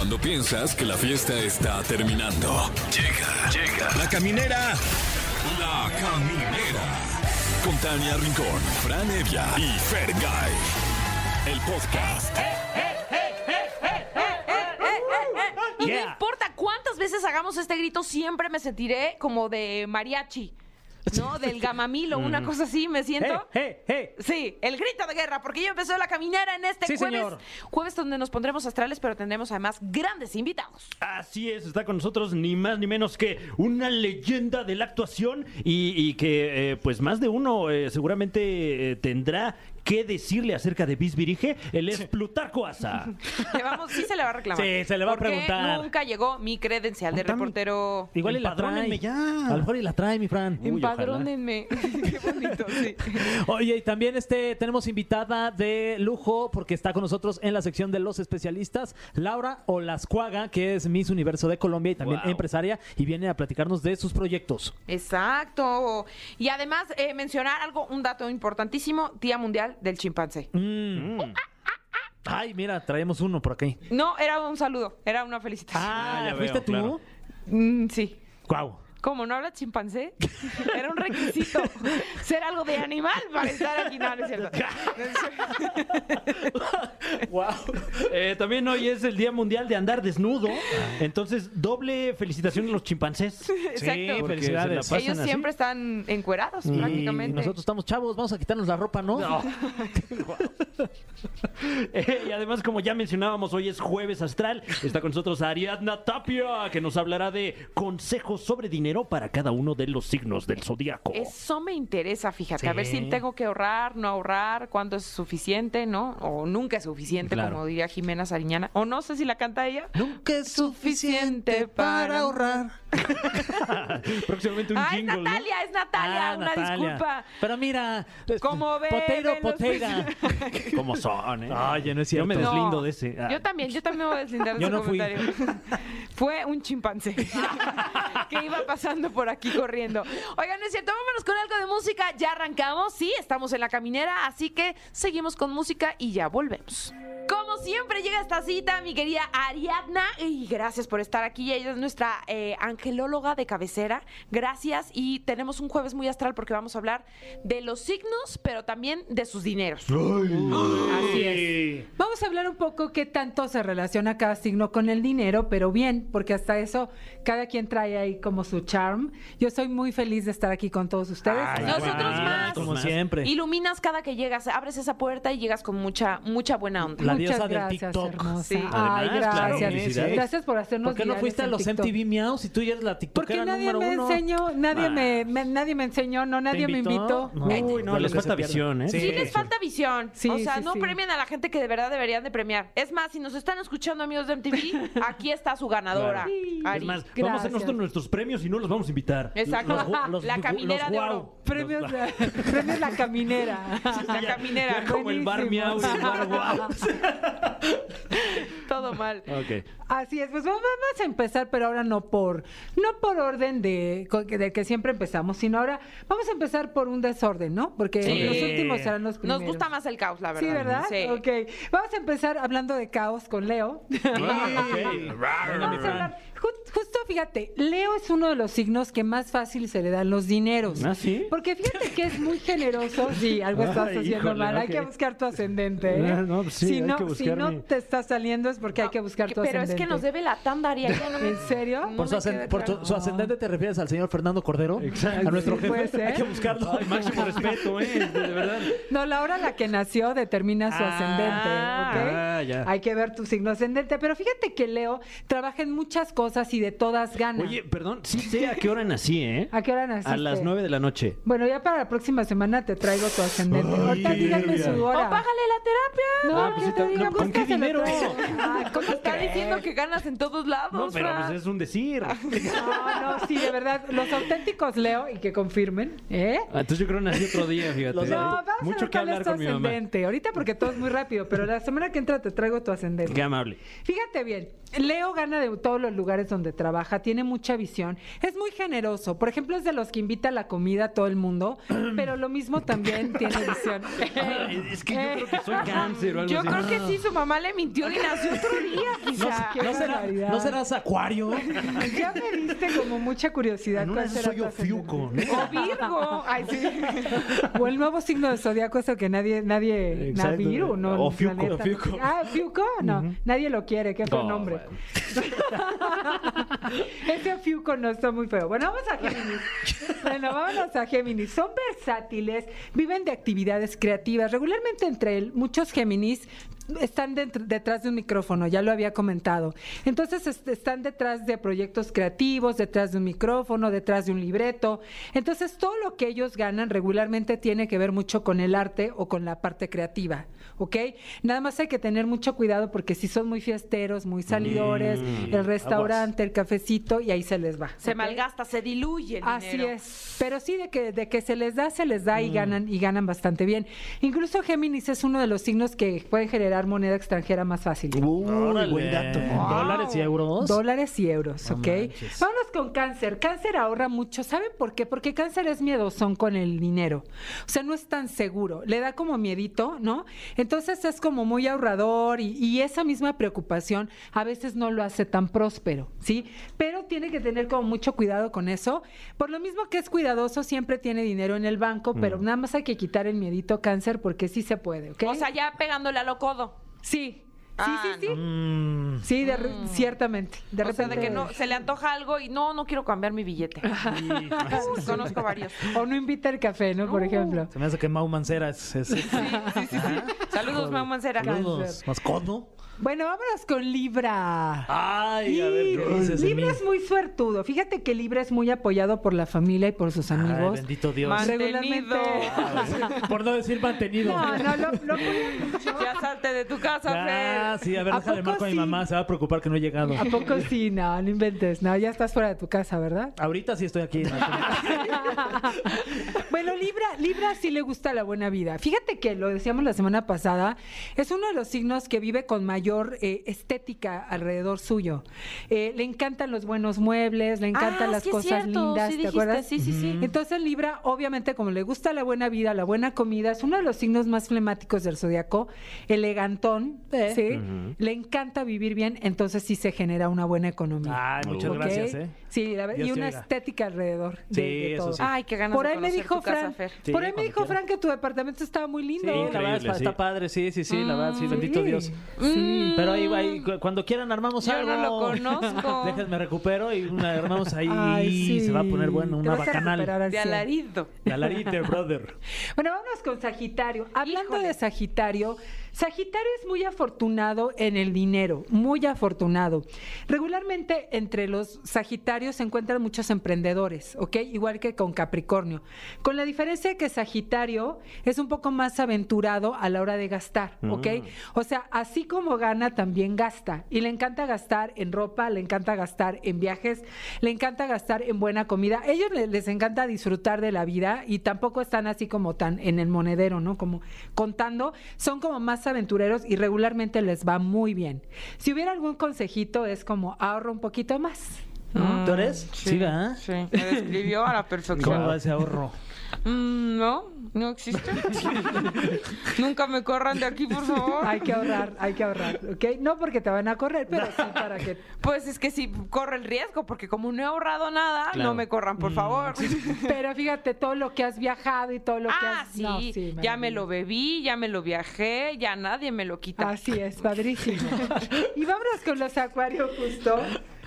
Cuando piensas que la fiesta está terminando. Llega, llega. La caminera. La caminera. Con Tania Rincón, Fran Evia y Fergay. El podcast. Y no importa cuántas veces hagamos este grito, siempre me sentiré como de mariachi, ¿no? Del gamamilo, una cosa así, me siento. ¡Hey, hey, hey! Sí, el grito de guerra, porque ya empezó la caminera en este Sí, jueves. señor. Jueves donde nos pondremos astrales, pero tendremos además grandes invitados. Así es, está con nosotros ni más ni menos que una leyenda de la actuación y, y que eh, pues más de uno eh, seguramente eh, tendrá que decirle acerca de Bisbirige. Él es Plutarco Asa. Le vamos, sí se le va a reclamar. Sí, se le va a preguntar. nunca llegó mi credencial de Contame. reportero. Igual y la trae. Empadrónenme ya. A lo mejor y la trae, mi Fran. Uy, Empadrónenme. Qué bonito, sí. Oye, y también este, tenemos invitada de lujo porque está con nosotros en la sección de los especialistas, Laura Olascuaga, que es Miss Universo de Colombia y también Wow. empresaria, y viene a platicarnos de sus proyectos. Exacto. Y además, eh, mencionar algo, un dato importantísimo, Día Mundial del Chimpancé. Mm. Ay, mira, traemos uno por aquí. No, era un saludo, era una felicitación. Ah, ya ¿fuiste veo, tú? claro. Mm, sí. Guau. ¿Cómo no habla chimpancé? Era un requisito ser algo de animal para estar aquí. No, no es cierto. Wow. Eh, también hoy es el Día Mundial de Andar Desnudo. Ah. Entonces, doble felicitación a los chimpancés. Exacto. porque felicidades. se la pasan Ellos así. siempre están encuerados, Y prácticamente. nosotros estamos chavos, vamos a quitarnos la ropa, ¿no? No. Eh, y además, como ya mencionábamos, hoy es jueves astral. Está con nosotros Ariadna Tapia, que nos hablará de consejos sobre dinero para cada uno de los signos del zodiaco. Eso me interesa, fíjate. A ver si tengo que ahorrar, no ahorrar, cuándo es suficiente, ¿no? O nunca es suficiente, Claro. como diría Jimena Sariñana. O no sé si la canta ella. Nunca es suficiente para ahorrar. Próximamente un Ah, es jingle, ¿no? Natalia, es Natalia. Ah, una Natalia. disculpa. Pero mira, es- Como beben potero, potera. ¿Cómo son, eh? Oye, no es Yo me cierto. deslindo No. de ese. Ah. Yo también, yo también me voy a deslindar de Yo ese no fui. comentario. Fue un chimpancé que iba pasando por aquí corriendo. Oigan, es cierto, vámonos con algo de música. Ya arrancamos, sí, estamos en la caminera, así que seguimos con música y ya volvemos. Como siempre llega esta cita, mi querida Ariadna, y gracias por estar aquí. Ella es nuestra eh, angelóloga de cabecera. Gracias y tenemos un jueves muy astral porque vamos a hablar de los signos, pero también de sus dineros. Así es. Vamos a hablar un poco qué tanto se relaciona cada signo con el dinero, pero bien, porque hasta eso cada quien trae ahí como su charm. Yo soy muy feliz de estar aquí con todos ustedes. Ay, Nosotros bueno, más. Como siempre. Iluminas cada que llegas, abres esa puerta y llegas con mucha, mucha buena onda. La diosa del gracias, TikTok. hermosa. Sí. Ay, Además, claro, gracias. felicidades. gracias por hacernos ¿Por qué no fuiste a los. MTV Miaus si tú ya eres la Porque TikTokera nadie número me uno? enseñó, nadie Ah. me, me- nadie me enseñó, no, nadie me invitó. No. Uy, no, Lo les falta visión, ¿eh? Sí. Sí les falta visión. Sí, o sea, sí, no sí. premian a la gente que de verdad deberían de premiar. Es más, si nos están escuchando amigos de MTV, aquí está su ganadora. Ari. Es más, vamos a hacer nosotros nuestros premios y no los vamos a invitar. Exacto. Los la caminera los de oro. Premios, premios La Caminera. La caminera. Como el bar miau y el bar. Todo mal. Ok. Así es, pues vamos a empezar, pero ahora no por, no por orden de, co- de que siempre empezamos, sino ahora vamos a empezar por un desorden, ¿no? Porque Sí. los últimos serán los primeros. Nos gusta más el caos, la verdad. Sí, ¿verdad? Sí. Ok. Vamos a empezar hablando de caos con Leo. Ah, ok. Vamos a hablar- justo fíjate, Leo es uno de los signos que más fácil se le dan los dineros. ¿Ah, sí? Porque fíjate que es muy generoso. Sí, algo estás Ay, haciendo híjole, mal. Hay que buscar tu ascendente. ¿eh? Ah, no, pues sí, si, hay no, que si buscar no te está saliendo es porque hay que buscar tu Pero ascendente. es que nos debe la tanda, Ari. ya no me- ¿En serio? no Por, su, ascend- por su ascendente te refieres al señor Fernando Cordero. Exacto. A nuestro jefe. puede ser. Hay que buscarlo. Ay, máximo respeto, ¿eh? De verdad. No, la hora a la que nació determina su Ah, ascendente, ah, ya. Hay que ver tu signo ascendente. Pero fíjate que Leo trabaja en muchas cosas y de todas gana. Oye, perdón, sí sé a qué hora nací, ¿eh? ¿A qué hora naciste? A las nueve de la noche. Bueno, ya para la próxima semana te traigo tu ascendente. Ay, Ahorita díganme verga. su ¡Oh, hora. págale la terapia! No, Ah, pues sí, te digo, no, ¿con qué dinero? Ay, ¿cómo Está diciendo que ganas en todos lados, No, pero Fran. pues es un decir. Ah, No, no, sí, de verdad. Los auténticos Leo y que confirmen, ¿eh? Ah, Entonces yo creo que nací otro día, fíjate. Los- No, vamos a Mucho ver que cuál es hablar tu con mi mamá. ascendente. Ahorita porque todo es muy rápido, pero la semana que entra te traigo tu ascendente. Qué amable. Fíjate bien, Leo gana de todos los lugares donde trabaja. tiene mucha visión, es muy generoso. Por ejemplo, es de los que invita a la comida a todo el mundo, pero lo mismo también tiene visión. Ay, es que yo creo que soy cáncer o algo Yo así. creo que sí, su mamá le mintió y nació otro día, quizá. ¿No, será. ¿No serás acuario? Ya me diste como mucha curiosidad. En una ¿cuál será soy Ofiuco? ¿no? O Virgo. Ay, sí. O el nuevo signo de zodiaco, eso que nadie, nadie. Naviru, ¿no? O Fiuco. Ah, Fiuco, no, nadie lo quiere, qué No, nombre. Ese Fiuco no está muy feo. Bueno, vamos a Géminis. Bueno, vámonos a Géminis. Son versátiles, viven de actividades creativas. Regularmente entre el- muchos Géminis están detrás de un micrófono, ya lo había comentado. Entonces est- están detrás de proyectos creativos, detrás de un micrófono, detrás de un libreto. Entonces todo lo que ellos ganan regularmente tiene que ver mucho con el arte o con la parte creativa, ¿ok? Nada más hay que tener mucho cuidado porque si son muy fiesteros, muy salidores, Mm, el restaurante, el cafecito y ahí se les va. Se malgasta, se diluye el Así dinero. es. Pero sí, de que, de que se les da, se les da Mm. y ganan, y ganan bastante bien. Incluso Géminis es uno de los signos que pueden generar moneda extranjera más fácil. Uy, Órale. buen dato. ¿Dólares y euros? Dólares y euros, No ¿ok? manches. Vámonos con cáncer. Cáncer ahorra mucho. ¿Saben por qué? Porque cáncer es miedosón con el dinero. O sea, no es tan seguro. Le da como miedito, ¿no? Entonces es como muy ahorrador y, y esa misma preocupación a veces no lo hace tan próspero, ¿sí? Pero tiene que tener como mucho cuidado con eso. Por lo mismo que es cuidadoso, siempre tiene dinero en el banco, pero nada más hay que quitar el miedito cáncer porque sí se puede, ¿ok? O sea, ya pegándole a lo codo. Sí. Sí, Ah, sí, sí. Mm, Sí, de re- ciertamente. De o sea, repente. de que no, se le antoja algo y no, no quiero cambiar mi billete. Conozco varios. O no invita el café, ¿no? Por Uh. ejemplo. se me hace que Mau Mancera es... es- Saludos, Mau Mancera. Saludos. ¿Más codo? Bueno, vámonos con Libra. Ay, a ver, ¿qué dices de Libra mí? es muy suertudo. Fíjate que Libra es muy apoyado por la familia y por sus Ay, amigos. bendito Dios. Man- Regularmente. Mantenido. Por no decir mantenido. No, no, lo, lo. Ya salte de tu casa, Ah, Fer. sí, a ver, ¿A déjale poco marco a mi sí? mamá, se va a preocupar que no he llegado. ¿A poco sí? No, no inventes. No, ya estás fuera de tu casa, ¿verdad? Ahorita sí estoy aquí. bueno, Libra, Libra sí le gusta la buena vida. Fíjate que lo decíamos la semana pasada, es uno de los signos que vive con mayor eh, estética alrededor suyo. Eh, le encantan los buenos muebles, le encantan Ah, las sí cosas cierto, lindas, sí ¿te dijiste, acuerdas? sí, sí, sí. Entonces Libra, obviamente, como le gusta la buena vida, la buena comida, es uno de los signos más flemáticos del zodiaco, elegantón, Eh. ¿sí? Le encanta vivir bien, entonces sí se genera una buena economía. Ay, muchas gracias, ¿eh? Sí, la y una oiga. estética alrededor de, Sí, de eso todo. sí. Ay, qué ganas Por de ahí me dijo Fran. Sí, por ahí me dijo. Fran que tu departamento estaba muy Sí, lindo. la verdad está, sí. está padre, sí, sí, sí, la verdad, sí, bendito Sí. Dios. Pero ahí, ahí, cu- cuando quieran armamos Yo algo. no lo conozco. Déjenme recupero y una, armamos ahí Ay, y sí. se va a poner bueno, una bacanal. al De 100. alarido. Galarite, brother. Bueno, vámonos con Sagitario. Hablando Híjole. de Sagitario, Sagitario es muy afortunado en el dinero, muy afortunado. Regularmente entre los Sagitarios se encuentran muchos emprendedores, ¿ok? Igual que con Capricornio. Con la diferencia que Sagitario es un poco más aventurado a la hora de gastar, ¿ok? O sea, así como gana, también gasta. Y le encanta gastar en ropa, le encanta gastar en viajes, le encanta gastar en buena comida. A ellos le- les encanta disfrutar de la vida y tampoco están así como tan en el monedero, ¿no? Como contando. Son como más aventureros y regularmente les va muy bien. Si hubiera algún consejito es como ahorra un poquito más. Mm, ¿Tú eres? Sí, ¿verdad? Sí, me describió a la ¿Cómo perfección. va ese ahorro? Mm, no, no existe. Nunca me corran de aquí, por favor. Hay que ahorrar, hay que ahorrar, ¿ok? No porque te van a correr, pero sí para que Pues es que sí corre el riesgo, porque como no he ahorrado nada, Claro. no me corran, por favor. Pero fíjate todo lo que has viajado y todo lo que Ah, has... sí, No, ya me lo bebí, ya me lo viajé, ya nadie me lo quita. Así es, padrísimo. y vámonos con los acuarios justo.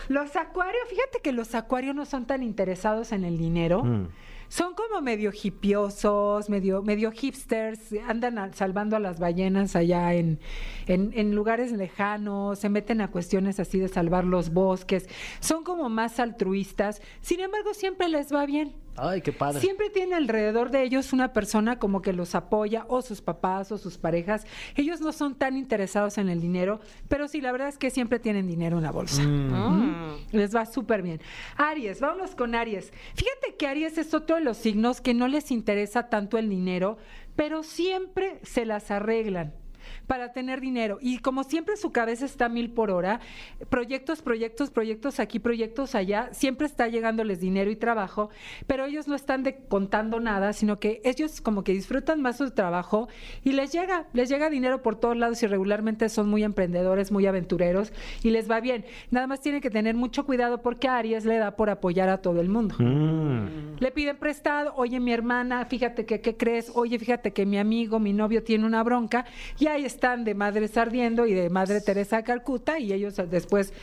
Los acuarios, fíjate que los acuarios no son tan interesados en el dinero. Mm. Son como medio hipiosos, medio, medio hipsters, andan a- salvando a las ballenas allá en, en, en lugares lejanos, se meten a cuestiones así de salvar los bosques, son como más altruistas, sin embargo siempre les va bien. Ay, qué padre. Siempre tiene alrededor de ellos una persona como que los apoya, o sus papás o sus parejas. Ellos no son tan interesados en el dinero, pero sí, la verdad es que siempre tienen dinero en la bolsa. Mm. Les va súper bien. Aries, vámonos con Aries. Fíjate que Aries es otro de los signos que no les interesa tanto el dinero, pero siempre se las arreglan. Para tener dinero. Y como siempre su cabeza está mil por hora, proyectos, proyectos, proyectos aquí, proyectos allá, siempre está llegándoles dinero y trabajo, pero ellos no están de- contando nada, sino que ellos como que disfrutan más su trabajo y les llega, les llega dinero por todos lados y regularmente son muy emprendedores, muy aventureros y les va bien. Nada más tienen que tener mucho cuidado porque a Aries le da por apoyar a todo el mundo. Mm. Le piden prestado, oye mi hermana, fíjate que qué crees, oye fíjate que mi amigo, mi novio tiene una bronca y ahí están de madres ardiendo y de madre Teresa de Calcuta y ellos después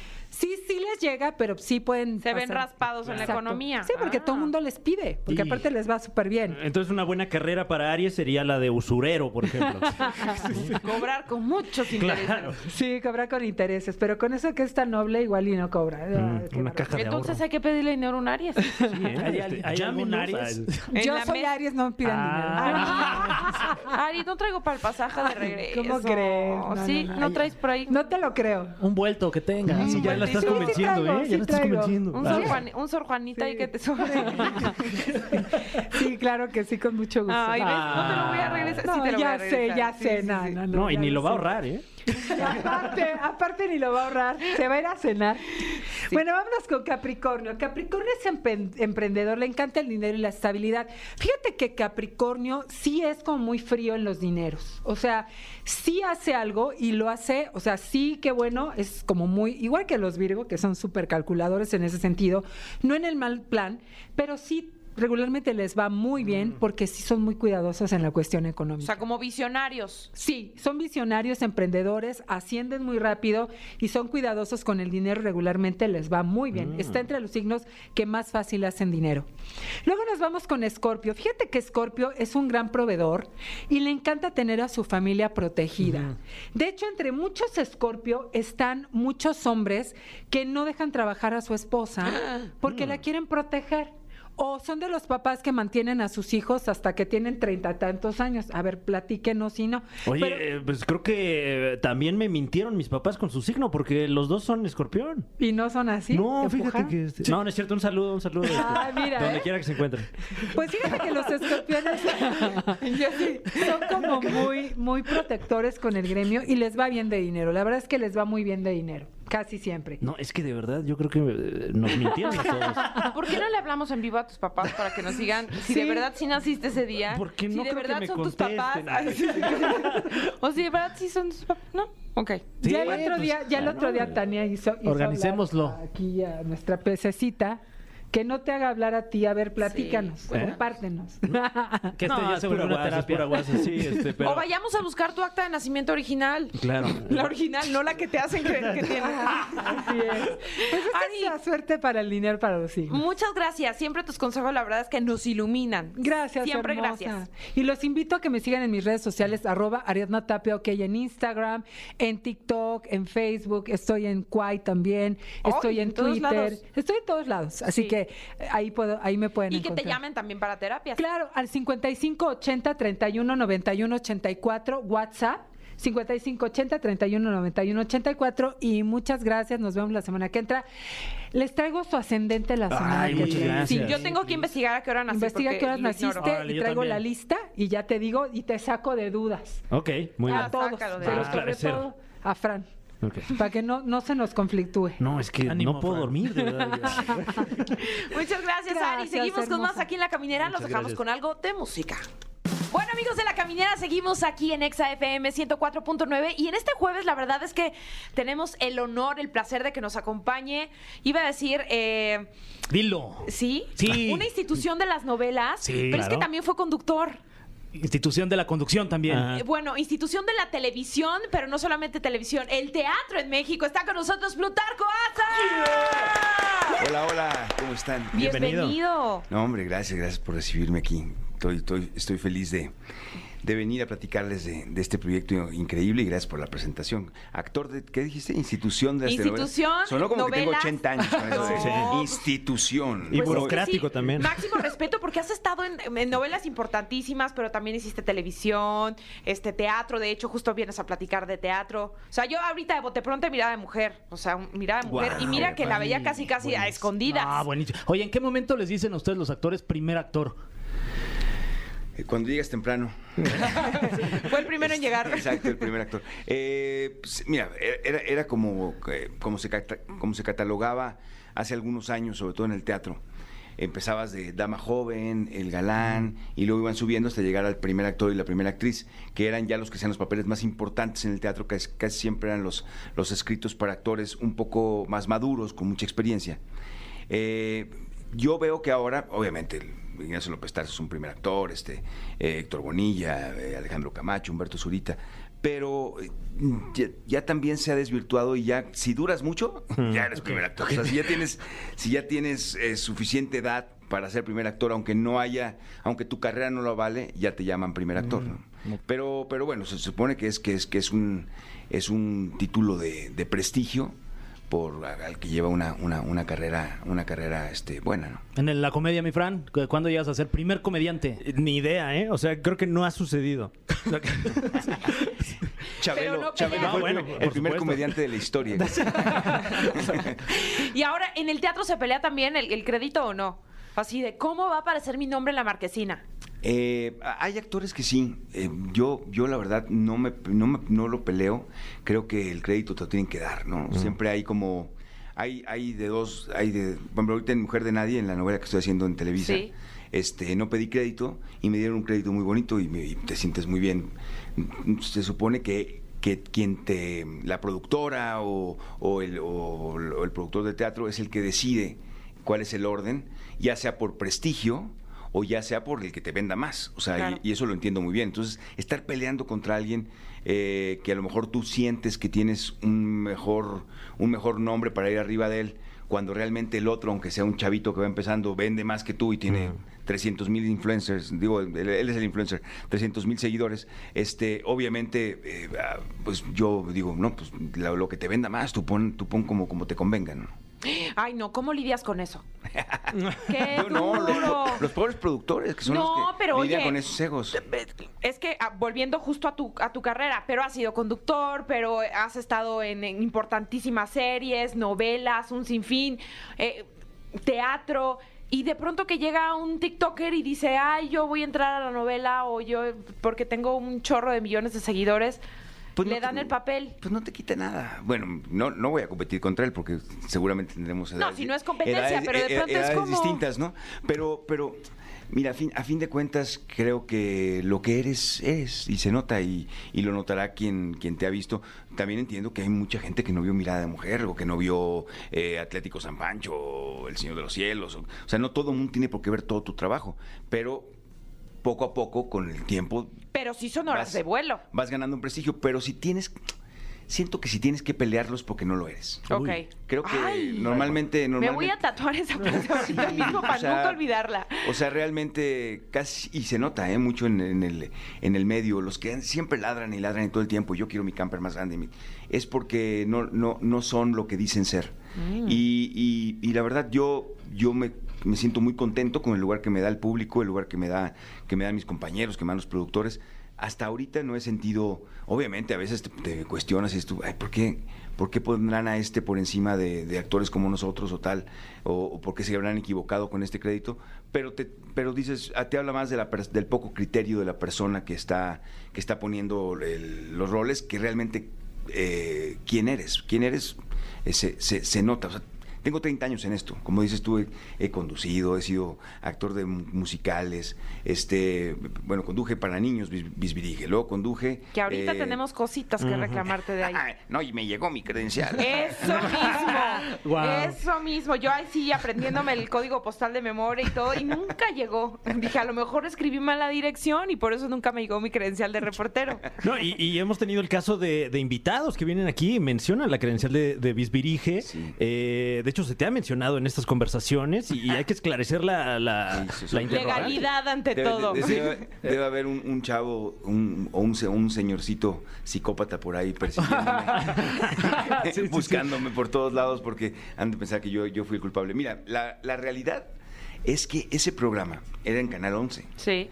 sí, sí les llega, pero sí pueden Se ven raspados en la economía. Sí, porque Ah. todo el mundo les pide, porque Y- aparte les va súper bien. Entonces una buena carrera para Aries sería la de usurero, por ejemplo. Cobrar con muchos intereses. claro. Sí, cobra con intereses, pero con eso que es tan noble igual y no cobra. Mm, una caja de Entonces ahorro. hay que pedirle dinero a un Aries. Sí, ¿eh? ¿Hay- Este, hay algún Aries? a- En Yo soy. Aries, no me pidan Ah. Ari, no traigo para el pasaje de regreso. ¿Cómo crees? No, sí, no. no, traes por ahí dinero. No te lo creo. Un vuelto que tenga. Sí, Sí, ya la estás convenciendo, ¿eh? sí Ya la estás convenciendo. un Ah. sor, Juani- un sor Juanita Sí. y que te sobre. Sí, claro que sí, con mucho gusto. Ay, ¿ves? No te lo voy a regresar. No, sí te lo voy ya a sé, regresar. ya Sí, sé, sí, no, sí. no, no, No, y ya ni lo va a sé. ahorrar, ¿eh? Y aparte, aparte ni lo va a ahorrar, se va a ir a cenar. Bueno, vámonos con Capricornio. Capricornio es emprendedor, le encanta el dinero y la estabilidad. Fíjate que Capricornio sí es como muy frío en los dineros. O sea, sí hace algo y lo hace, o sea, sí que bueno, es como muy, igual que los Virgo, que son súper calculadores en ese sentido, no en el mal plan, pero sí regularmente les va muy bien porque sí son muy cuidadosos en la cuestión O económica. sea, como visionarios. Sí, son visionarios, emprendedores, ascienden muy rápido y son cuidadosos con el dinero. Regularmente les va muy bien. Está entre los signos que más fácil hacen dinero. Luego nos vamos con Escorpio. Fíjate que Escorpio es un gran proveedor y le encanta tener a su familia protegida. De hecho, entre muchos Escorpio están muchos hombres que no dejan trabajar a su esposa porque la quieren proteger. O son de los papás que mantienen a sus hijos hasta que tienen treinta tantos años. A ver, platíquenos si no. Oye, Pero- eh, pues creo que eh, también me mintieron mis papás con su signo, porque los dos son escorpión. y no son así. no, ¿Te fíjate que... este- No, no es cierto, un saludo, un saludo. este, Ah, mira, donde ¿eh? quiera que se encuentren. Pues fíjate que los escorpiones son como muy, muy protectores con el gremio y les va bien de dinero. La verdad es que les va muy bien de dinero, casi siempre. No, es que de verdad yo creo que eh, nos mintieron a todos. ¿Por qué no le hablamos en vivo a tus papás para que nos digan si de Sí. verdad sí naciste ese día? Porque si no de creo que verdad me son tus papás. o si de verdad sí son tus papás. No. Ok. Sí, ya el otro pues, día, ya el otro día Tania hizo, hizo Organicémoslo. hablar Aquí a nuestra pececita. Que no te haga hablar a ti, a ver, platícanos, ¿Eh? compártenos. Que este No, ya es se una es terapia. pura guasa, sí, este, pero... O vayamos a buscar tu acta de nacimiento original. Claro. La original, no la que te hacen creer que tienes. Así es. Pues esta Ari. es la suerte para el dinero para los signos. Muchas gracias. Siempre tus consejos, la verdad es que nos iluminan. Gracias, Siempre hermosa. gracias. Y los invito a que me sigan en mis redes sociales, arroba Ariadna Tapia, ok, en Instagram, en TikTok, en Facebook, estoy en Quai también, estoy en en todos Twitter, lados. estoy en todos lados, así Sí. que eh, ahí puedo, ahí me pueden Y que te llamen también para terapias. Claro, al 55 80 31 91 84, WhatsApp. 55 80 31 91 84 y muchas gracias, nos vemos la semana que entra. Les traigo su ascendente la semana Ay, que muchas viene. gracias. Yo tengo que investigar a qué hora nací. Investiga porque qué ignoro. naciste Órale, y traigo la lista y ya te digo y te saco de dudas. Ok, muy bien. Ah, a todos, pero sobre todo a Fran, Para que no, no se nos conflictúe. No, es que Ánimo, no puedo Fran. dormir, de verdad. Muchas gracias, Ari. Gracias, Seguimos con más aquí en La Caminera. Los Muchas dejamos gracias. con algo de música. Bueno, amigos de La Caminera, seguimos aquí en Exa FM 104.9 y en este jueves la verdad es que tenemos el honor, el placer de que nos acompañe. Iba a decir, eh, Dilo. ¿sí? Sí. Una institución de las novelas, Sí, pero es que también fue conductor. Institución de la conducción también. Ajá. Eh, Bueno, institución de la televisión, pero no solamente televisión, el teatro en México. Está con nosotros Plutarco Asa. Hola, hola, ¿cómo están? Bienvenido. Bienvenido. No, hombre, gracias, gracias por recibirme aquí. Estoy, estoy, estoy feliz de, de venir a platicarles de, de este proyecto increíble y gracias por la presentación. Actor de, ¿qué dijiste? Institución de las Institución, telenovelas. Sonó como que tengo novelas. 80 años con eso de No. institución. Y Pues es que burocrático sí, también. Máximo respeto porque has estado en, en novelas importantísimas, pero también hiciste televisión, este teatro. De hecho, justo vienes a platicar de teatro. O sea, yo ahorita de bote pronto mirada de mujer. O sea, mirada de mujer. y mira que la veía casi casi a buenísimo. escondidas. Ah, buenísimo. Oye, ¿en qué momento les dicen a ustedes los actores primer actor? Eh, Cuando llegas temprano. Fue el primero en llegar. Exacto, el primer actor. Eh, pues, mira, era, era como, eh, como, se, cata- como se catalogaba hace algunos años, sobre todo en el teatro. Empezabas de dama joven, el galán, y luego iban subiendo hasta llegar al primer actor y la primera actriz, que eran ya los que sean los papeles más importantes en el teatro, que casi siempre eran los, los escritos para actores un poco más maduros, con mucha experiencia. Eh, yo veo que ahora, obviamente, Ignacio López Tarso es un primer actor, este, eh, Héctor Bonilla, eh, Alejandro Camacho, Humberto Zurita, pero eh, ya, ya también se ha desvirtuado y ya, si duras mucho, ya eres primer actor. O sea, si ya tienes, si ya tienes eh, suficiente edad para ser primer actor, aunque no haya, aunque tu carrera no lo vale, ya te llaman primer actor. ¿no? Pero, pero bueno, se supone que es que es que es un es un título de, de prestigio por al que lleva una, una, una carrera una carrera este buena, ¿no? En el- la comedia, mi Fran, ¿cu- ¿cuándo llegas a ser primer comediante? Eh, Ni idea, ¿eh? O sea, creo que no ha sucedido. Chabelo, no Chabelo fue Ah, bueno, el, primer supuesto. comediante de la historia. Y ahora, ¿en el teatro se pelea también el, el crédito o no? Así de, ¿cómo va a aparecer mi nombre en la marquesina? Eh, hay actores que sí. Eh, yo, yo la verdad no me, no me- no lo peleo. Creo que el crédito te lo tienen que dar, ¿no? Siempre hay como hay, hay de dos, hay de, por ejemplo, ahorita en Mujer de Nadie, en la novela que estoy haciendo en Televisa, Sí. este, no pedí crédito y me dieron un crédito muy bonito y, me- y te sientes muy bien. Se supone que, que quien te, la productora o, o el, o el productor de teatro es el que decide cuál es el orden, ya sea por prestigio o ya sea por el que te venda más. O sea, Claro. y, y eso lo entiendo muy bien. Entonces, estar peleando contra alguien eh, que a lo mejor tú sientes que tienes un mejor, un mejor nombre para ir arriba de él, cuando realmente el otro, aunque sea un chavito que va empezando, vende más que tú y tiene 300 mil influencers, digo, él, él es el influencer, 300 mil seguidores, este, obviamente, eh, ah, pues yo digo, no, pues lo, lo que te venda más, tú pon, tú pon como, como te convenga, ¿no? Ay, no, ¿cómo lidias con eso? ¡Qué Yo no, los, pobres productores que son No, los que pero lidian oye, con esos egos. Es que ah, volviendo justo a tu, a tu carrera, pero has sido conductor, pero has estado en, en importantísimas series, novelas, un sinfín, eh, teatro, y de pronto que llega un TikToker y dice, ay, yo voy a entrar a la novela o yo, porque tengo un chorro de millones de seguidores, Pues no le te- dan el papel. Pues no te quita nada. Bueno, no, no voy a competir contra él porque seguramente tendremos edades. si no es competencia, pero de eh, pronto es edades como- distintas, ¿no? Pero, pero, mira, a fin, a fin de cuentas, creo que lo que eres, eres, y se nota, y, y lo notará quien, quien te ha visto. También entiendo que hay mucha gente que no vio Mirada de Mujer, o que no vio eh, Atlético San Pancho, o El Señor de los Cielos. O, o sea, no todo el mundo tiene por qué ver todo tu trabajo, pero poco a poco, con el tiempo, Pero sí son horas Vas- de vuelo. vas ganando un prestigio, pero si tienes, siento que si tienes que pelearlos porque no lo eres. Ok. Creo que Ay, normalmente, Me voy a normalmente, tatuar esa frase ahorita mismo para O sea, nunca olvidarla. o sea, realmente casi y se nota, ¿eh? mucho en, en el en el medio, los que siempre ladran y ladran y todo el tiempo. Yo quiero mi camper más grande, mi- es porque no no no son lo que dicen ser. Mm. Y, y- y la verdad yo yo me, me siento muy contento con el lugar que me da el público, el lugar que me da que me dan mis compañeros, que me dan los productores. Hasta ahorita no he sentido, obviamente a veces te, te cuestionas y tú, ay, ¿por qué, ¿por qué pondrán a este por encima de, de actores como nosotros o tal? O, o por qué se habrán equivocado con este crédito? Pero te, pero dices, ah, te habla más de la, del poco criterio de la persona que está, que está poniendo el- los roles que realmente eh, quién eres. Quién eres eh, se, se- se nota. O sea, tengo 30 años en esto. Como dices tú, he, he conducido, he sido actor de mu- musicales. Este, bueno, conduje para niños, bis- bisbirige. Luego conduje. Que ahorita eh, tenemos cositas que reclamarte de ahí. ah, no, y me llegó mi credencial. Eso mismo, eso mismo. Yo ahí sí aprendiéndome el código postal de memoria y todo, y nunca llegó. Dije, a lo mejor escribí mal la dirección y por eso nunca me llegó mi credencial de reportero. No, y, y hemos tenido el caso de, de invitados que vienen aquí y mencionan la credencial de, de Bisbirige. Sí. Eh, de hecho, se te ha mencionado en estas conversaciones y, y hay que esclarecer la, la, Sí, sí, sí. la interrogante. Legalidad ante Debe, todo. de- debe- debe haber un, un chavo un, o un, se- un señorcito psicópata por ahí persiguiéndome, Sí, sí, sí. buscándome por todos lados porque han de pensar que yo, yo fui el culpable. Mira, la, la realidad es que ese programa era en Canal 11, Sí.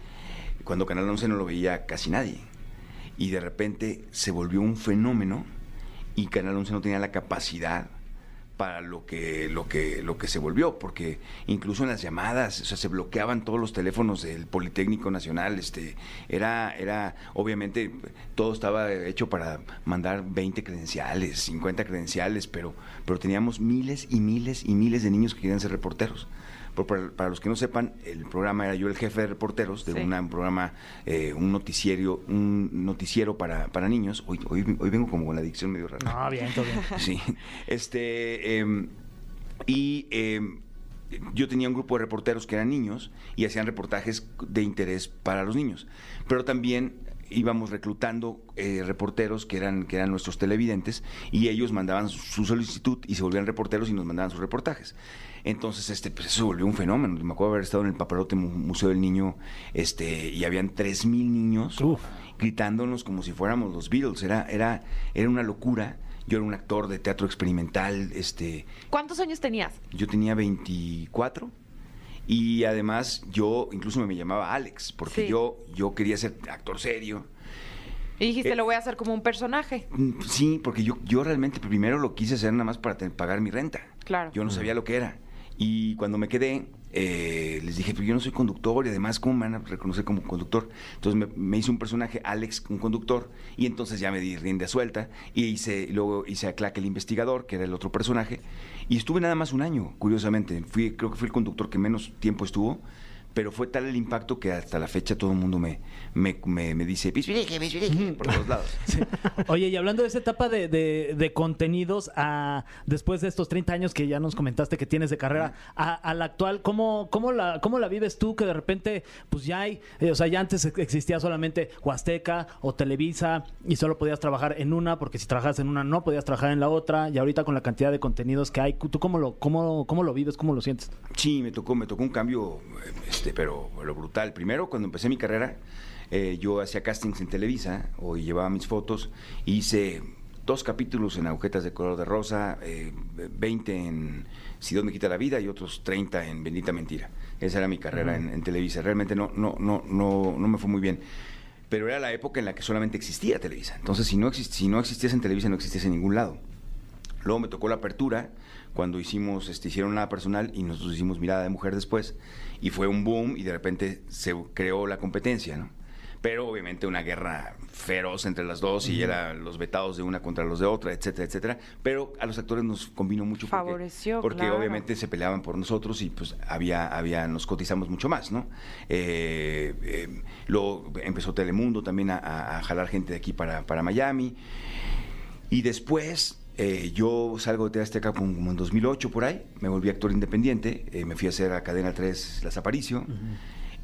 cuando Canal 11 no lo veía casi nadie. Y de repente se volvió un fenómeno y Canal 11 no tenía la capacidad para lo que lo que lo que se volvió porque incluso en las llamadas o sea, se bloqueaban todos los teléfonos del Politécnico Nacional este era era obviamente todo estaba hecho para mandar 20 credenciales 50 credenciales pero pero teníamos miles y miles y miles de niños que querían ser reporteros Para, para los que no sepan, el programa era yo el jefe de reporteros de Sí. una- un programa, eh, un noticiero, un noticiero para, para niños. Hoy, hoy, hoy vengo como con la adicción medio rara. No, bien, todo bien. Sí. Este, em, y em, yo tenía un grupo de reporteros que eran niños y hacían reportajes de interés para los niños. Pero también íbamos reclutando eh, reporteros que eran, que eran nuestros televidentes y ellos mandaban su solicitud y se volvían reporteros y nos mandaban sus reportajes. Entonces, este, pues eso se volvió un fenómeno. Me acuerdo haber estado en el Paparote Mu- Museo del Niño este, y habían 3.000 niños Uf. gritándonos como si fuéramos los Beatles. Era, era, era una locura. Yo era un actor de teatro experimental, este, ¿Cuántos años tenías? yo tenía 24 y además yo incluso me llamaba Alex porque Sí. yo, yo quería ser actor serio. Y dijiste, Eh, lo voy a hacer como un personaje. Mm, Sí, porque yo, yo realmente primero lo quise hacer nada más para te- pagar mi renta. Claro. Yo no sabía lo que era. Y cuando me quedé, eh, les dije, pero yo no soy conductor y además, ¿cómo me van a reconocer como conductor? Entonces me, me hice un personaje, Alex, un conductor, y entonces ya me di rienda suelta y hice, luego hice a Clack el investigador, que era el otro personaje, y estuve nada más un año, curiosamente. Fui, creo que fui el conductor que menos tiempo estuvo. Pero fue tal el impacto que hasta la fecha todo el mundo me, me, me, me dice, "Bisbirige, bisbirige", por todos lados. Sí. Oye, y hablando de esa etapa de, de- de contenidos, a, después de estos 30 años que ya nos comentaste que tienes de carrera, a, a la actual, ¿cómo, cómo, la, ¿cómo la vives tú? Que de repente, pues ya hay, eh, o sea, ya antes existía solamente Huasteca o Televisa y solo podías trabajar en una, porque si trabajas en una no podías trabajar en la otra, y ahorita con la cantidad de contenidos que hay, ¿tú cómo lo, cómo, cómo lo vives? ¿Cómo lo sientes? Sí, me tocó, me tocó un cambio, eh, este, pero lo brutal. Primero, cuando empecé mi carrera, eh, yo hacía castings en Televisa, o llevaba mis fotos, hice dos capítulos en Agujetas de Color de Rosa, eh, 20 en Si Dios me quita la vida y otros 30 en Bendita Mentira. Esa era mi carrera en, en Televisa. Realmente no, no, no, no, no me fue muy bien. Pero era la época en la que solamente existía Televisa. Entonces, si no, exist- si no existías en Televisa, no existías en ningún lado. Luego me tocó la apertura, cuando hicimos, este, hicieron nada personal y nosotros hicimos mirada de mujer después, y fue un boom y de repente se creó la competencia, ¿no? Pero obviamente una guerra feroz entre las dos y era los vetados de una contra los de otra, etcétera, etcétera. Pero a los actores nos convino mucho porque, Favoreció, porque claro. obviamente se peleaban por nosotros y pues había, había, nos cotizamos mucho más, ¿no? Eh, eh, luego empezó Telemundo también a, a- a jalar gente de aquí para, para Miami. Y después eh, yo salgo de TV Azteca como, como en 2008 por ahí, me volví actor independiente, eh, me fui a hacer a Cadena 3 Las Aparicio.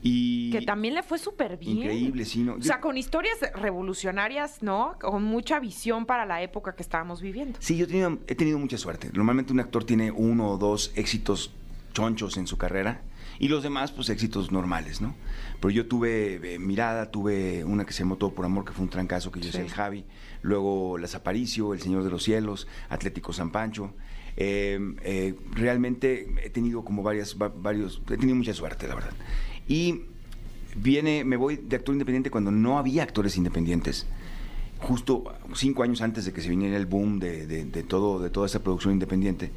Y Que también le fue súper bien. Increíble, sí, ¿no? O sea, con historias revolucionarias, ¿no? Con mucha visión para la época que estábamos viviendo. Sí, yo he tenido, he tenido mucha suerte. Normalmente un actor tiene uno o dos éxitos chonchos en su carrera y los demás, pues éxitos normales, ¿no? Pero yo tuve eh, Mirada, tuve una que se llamó Todo por Amor, que fue un trancazo que yo hice Sí. el Javi, luego Las Aparicio, El Señor de los Cielos, Atlético San Pancho. Eh, eh, realmente he tenido como varias, va- varios, he tenido mucha suerte, la verdad. Y viene, me voy de actor independiente cuando no había actores independientes justo cinco años antes de que se viniera el boom de, de- de todo, de toda esta producción independiente,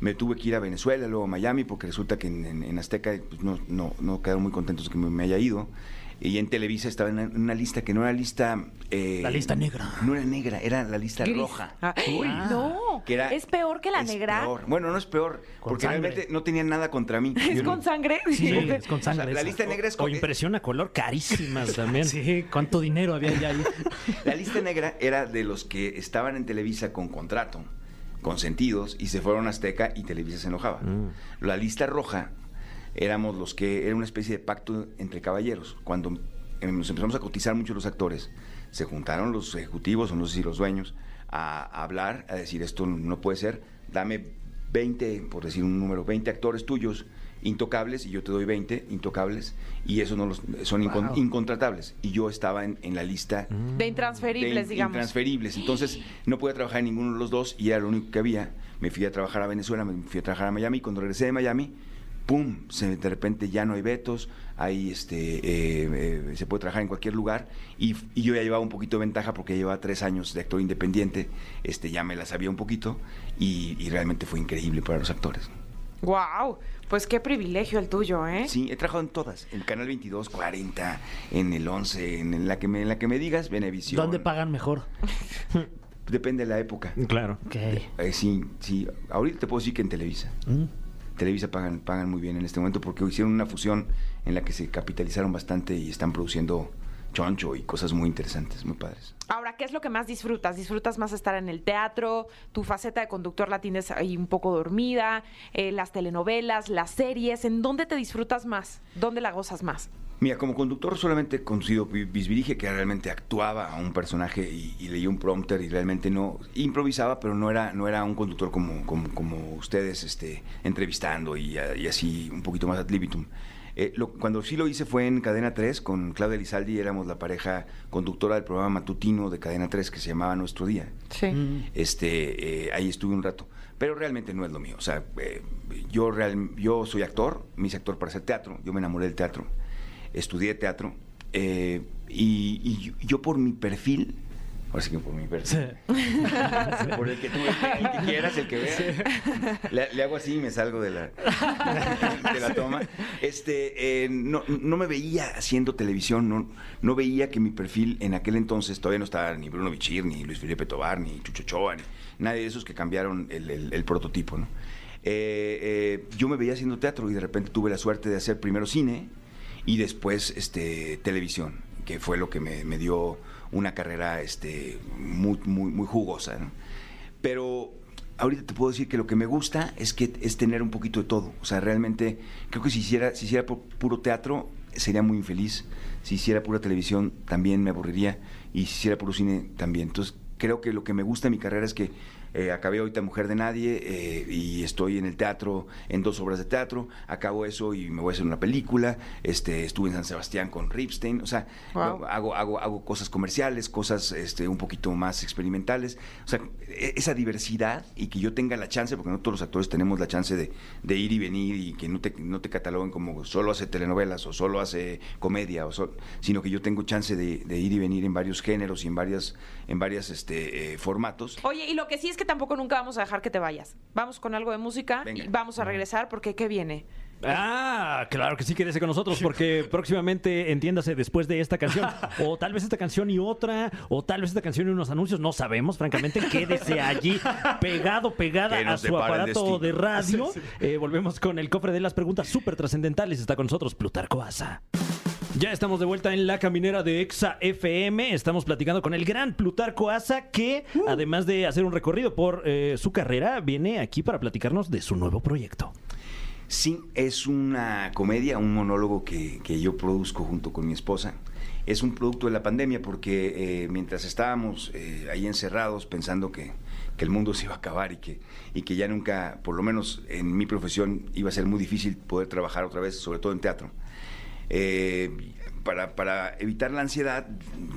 me tuve que ir a Venezuela, luego a Miami, porque resulta que en, en- en Azteca pues, no, no, no quedaron muy contentos que me, me haya ido. Y en Televisa estaba en una, lista que no era lista... eh, La lista negra. No era negra, era la lista Gris. roja. Ah, no, Que era- es peor que la es negra. peor. Bueno, no es peor, Con porque sangre. realmente no tenían nada contra mí. ¿Es no- con sangre? Sí, es con o sea, sangre. la lista negra es O con- impresión a color carísimas también. Sí, ¿cuánto dinero había ya ahí? La lista negra era de los que estaban en Televisa con contrato, consentidos, y se fueron a Azteca y Televisa se enojaba. La lista roja éramos los que, era una especie de pacto entre caballeros. Cuando em, nos empezamos a cotizar mucho los actores, se juntaron los ejecutivos, o no sé si los dueños, a, a hablar, a decir esto no puede ser, dame 20, por decir un número, 20 actores tuyos intocables y yo te doy 20 intocables y eso no los, son incon- Wow. incontratables. Y yo estaba en, en la lista De intransferibles, de digamos. intransferibles. Entonces, no podía trabajar en ninguno de los dos y era lo único que había. Me fui a trabajar a Venezuela, me fui a trabajar a Miami. Cuando regresé de Miami, ¡pum! Se, de repente ya no hay vetos, hay este, eh, eh, se puede trabajar en cualquier lugar. Y, y yo ya llevaba un poquito de ventaja porque llevaba tres años de actor independiente, este, ya me la sabía un poquito. y, y realmente fue increíble para los actores. Wow, pues qué privilegio el tuyo, ¿eh? Sí, he trabajado en todas, en Canal 22, 40, en el 11, en la que me, en la que me digas, Venevisión. ¿Dónde pagan mejor? Depende de la época. Claro. Ok. Eh, sí, sí. Ahorita te puedo decir que en Televisa. Televisa pagan, pagan muy bien en este momento porque hicieron una fusión en la que se capitalizaron bastante y están produciendo choncho y cosas muy interesantes, muy padres. Ahora, ¿qué es lo que más disfrutas? ¿Disfrutas más estar en el teatro? ¿Tu faceta de conductor la tienes ahí un poco dormida? Eh, ¿Las telenovelas, las series? ¿En dónde te disfrutas más? ¿Dónde la gozas más? Mira, como conductor solamente Vi- Bisbirige, que realmente actuaba a un personaje y, y leía un prompter y realmente no improvisaba, pero no era no era un conductor como como, como ustedes este, entrevistando y, a- y así un poquito más ad libitum. Eh, lo- cuando sí lo hice fue en Cadena 3 con Claudia Lizaldi, éramos la pareja conductora del programa matutino de Cadena 3 que se llamaba Nuestro Día. Sí. Este, eh, ahí estuve un rato. Pero realmente no es lo mío. O sea, eh, yo, real, yo soy actor, me hice actor para hacer teatro, yo me enamoré del teatro, estudié teatro, eh, y, y yo, yo por mi perfil, ahora sí que por mi perfil, por el que tú, el, el que quieras, el que vea, le, le hago así y me salgo de la, de la toma. Este, eh, no, no me veía haciendo televisión, no, no veía que mi perfil en aquel entonces todavía no estaba ni Bruno Bichir, ni Luis Felipe Tobar, ni Chucho Ochoa, ni nadie de esos que cambiaron el, el- el prototipo, ¿no? Eh, eh, yo me veía haciendo teatro y de repente tuve la suerte de hacer primero cine y después este, televisión, que fue lo que me, dio una carrera este, muy, muy, jugosa. Pero ahorita te puedo decir que lo que me gusta es que es tener un poquito de todo. O sea, realmente creo que si hiciera, si hiciera pu- puro teatro sería muy infeliz. Si hiciera pura televisión también me aburriría. Y si hiciera puro cine también. Entonces creo que lo que me gusta de mi carrera es que eh, acabé ahorita Mujer de Nadie eh, y estoy en el teatro, en dos obras de teatro. Acabo eso y me voy a hacer una película. Este, estuve en San Sebastián con Ripstein. O sea, Wow. hago, hago, hago cosas comerciales, cosas este, un poquito más experimentales. O sea, e- esa diversidad y que yo tenga la chance, porque no todos los actores tenemos la chance de, de ir y venir y que no te, no te cataloguen como solo hace telenovelas o solo hace comedia, o sino que yo tengo chance de, de ir y venir en varios géneros y en varias, en varias este, eh, formatos. Oye, y lo que sí es que tampoco nunca vamos a dejar que te vayas. Vamos con algo de música Venga. y vamos a regresar porque ¿qué viene? Ah, claro que sí, quédese con nosotros porque próximamente, entiéndase, después de esta canción, o tal vez esta canción y otra, o tal vez esta canción y unos anuncios, no sabemos, francamente, quédese allí pegado, pegada a su aparato de radio. Eh, volvemos con el cofre de las preguntas súper trascendentales. Está con nosotros Plutarco Asa. Ya estamos de vuelta en la caminera de Exa FM. Estamos platicando con el gran Plutarco Asa, que además de hacer un recorrido por eh, su carrera, viene aquí para platicarnos de su nuevo proyecto. Sí, es una comedia, un monólogo que, que yo produzco junto con mi esposa. Es un producto de la pandemia porque eh, mientras estábamos eh, ahí encerrados pensando que, que el mundo se iba a acabar y que, y que ya nunca, por lo menos en mi profesión, iba a ser muy difícil poder trabajar otra vez, sobre todo en teatro. Eh, para, para evitar la ansiedad,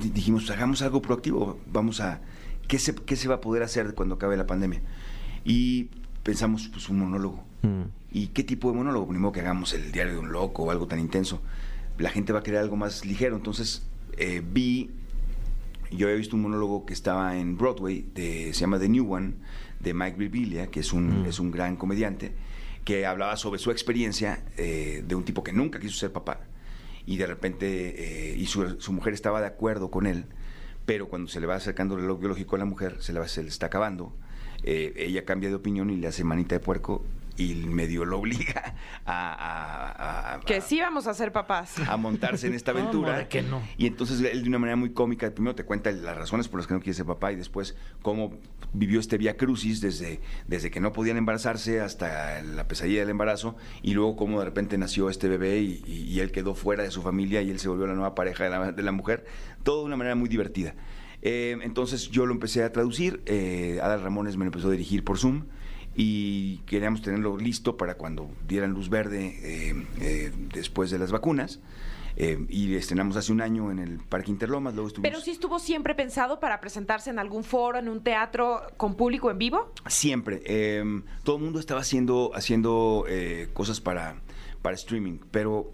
di- dijimos, hagamos algo proactivo, vamos a, ¿qué se, qué se va a poder hacer cuando acabe la pandemia? Y pensamos, pues un monólogo. ¿Y qué tipo de monólogo? Primero que hagamos el diario de un loco o algo tan intenso. La gente va a querer algo más ligero. Entonces eh, vi, yo había visto un monólogo que estaba en Broadway, de, se llama The New One, de Mike Birbiglia, que es un, es un gran comediante, que hablaba sobre su experiencia eh, de un tipo que nunca quiso ser papá y de repente, eh, y su, su mujer estaba de acuerdo con él, pero cuando se le va acercando el reloj biológico a la mujer, se le, va- se le está acabando, eh, ella cambia de opinión y le hace manita de puerco y medio lo obliga a, a- a- a- Que sí vamos a ser papás. a montarse en esta ¿Cómo aventura. que no? Y entonces él de una manera muy cómica, primero te cuenta las razones por las que no quiere ser papá y después cómo vivió este vía crucis desde, desde que no podían embarazarse hasta la pesadilla del embarazo y luego cómo de repente nació este bebé y, y- y él quedó fuera de su familia y él se volvió la nueva pareja de la, de la mujer. Todo de una manera muy divertida. Eh, entonces yo lo empecé a traducir, eh, Adal Ramones me lo empezó a dirigir por Zoom y queríamos tenerlo listo para cuando dieran luz verde eh, eh, después de las vacunas. Eh, y estrenamos hace un año en el Parque Interlomas, luego estuvimos... Pero sí estuvo siempre pensado para presentarse en algún foro, en un teatro con público en vivo. Siempre. eh, todo el mundo estaba haciendo, haciendo eh, cosas para, para streaming, pero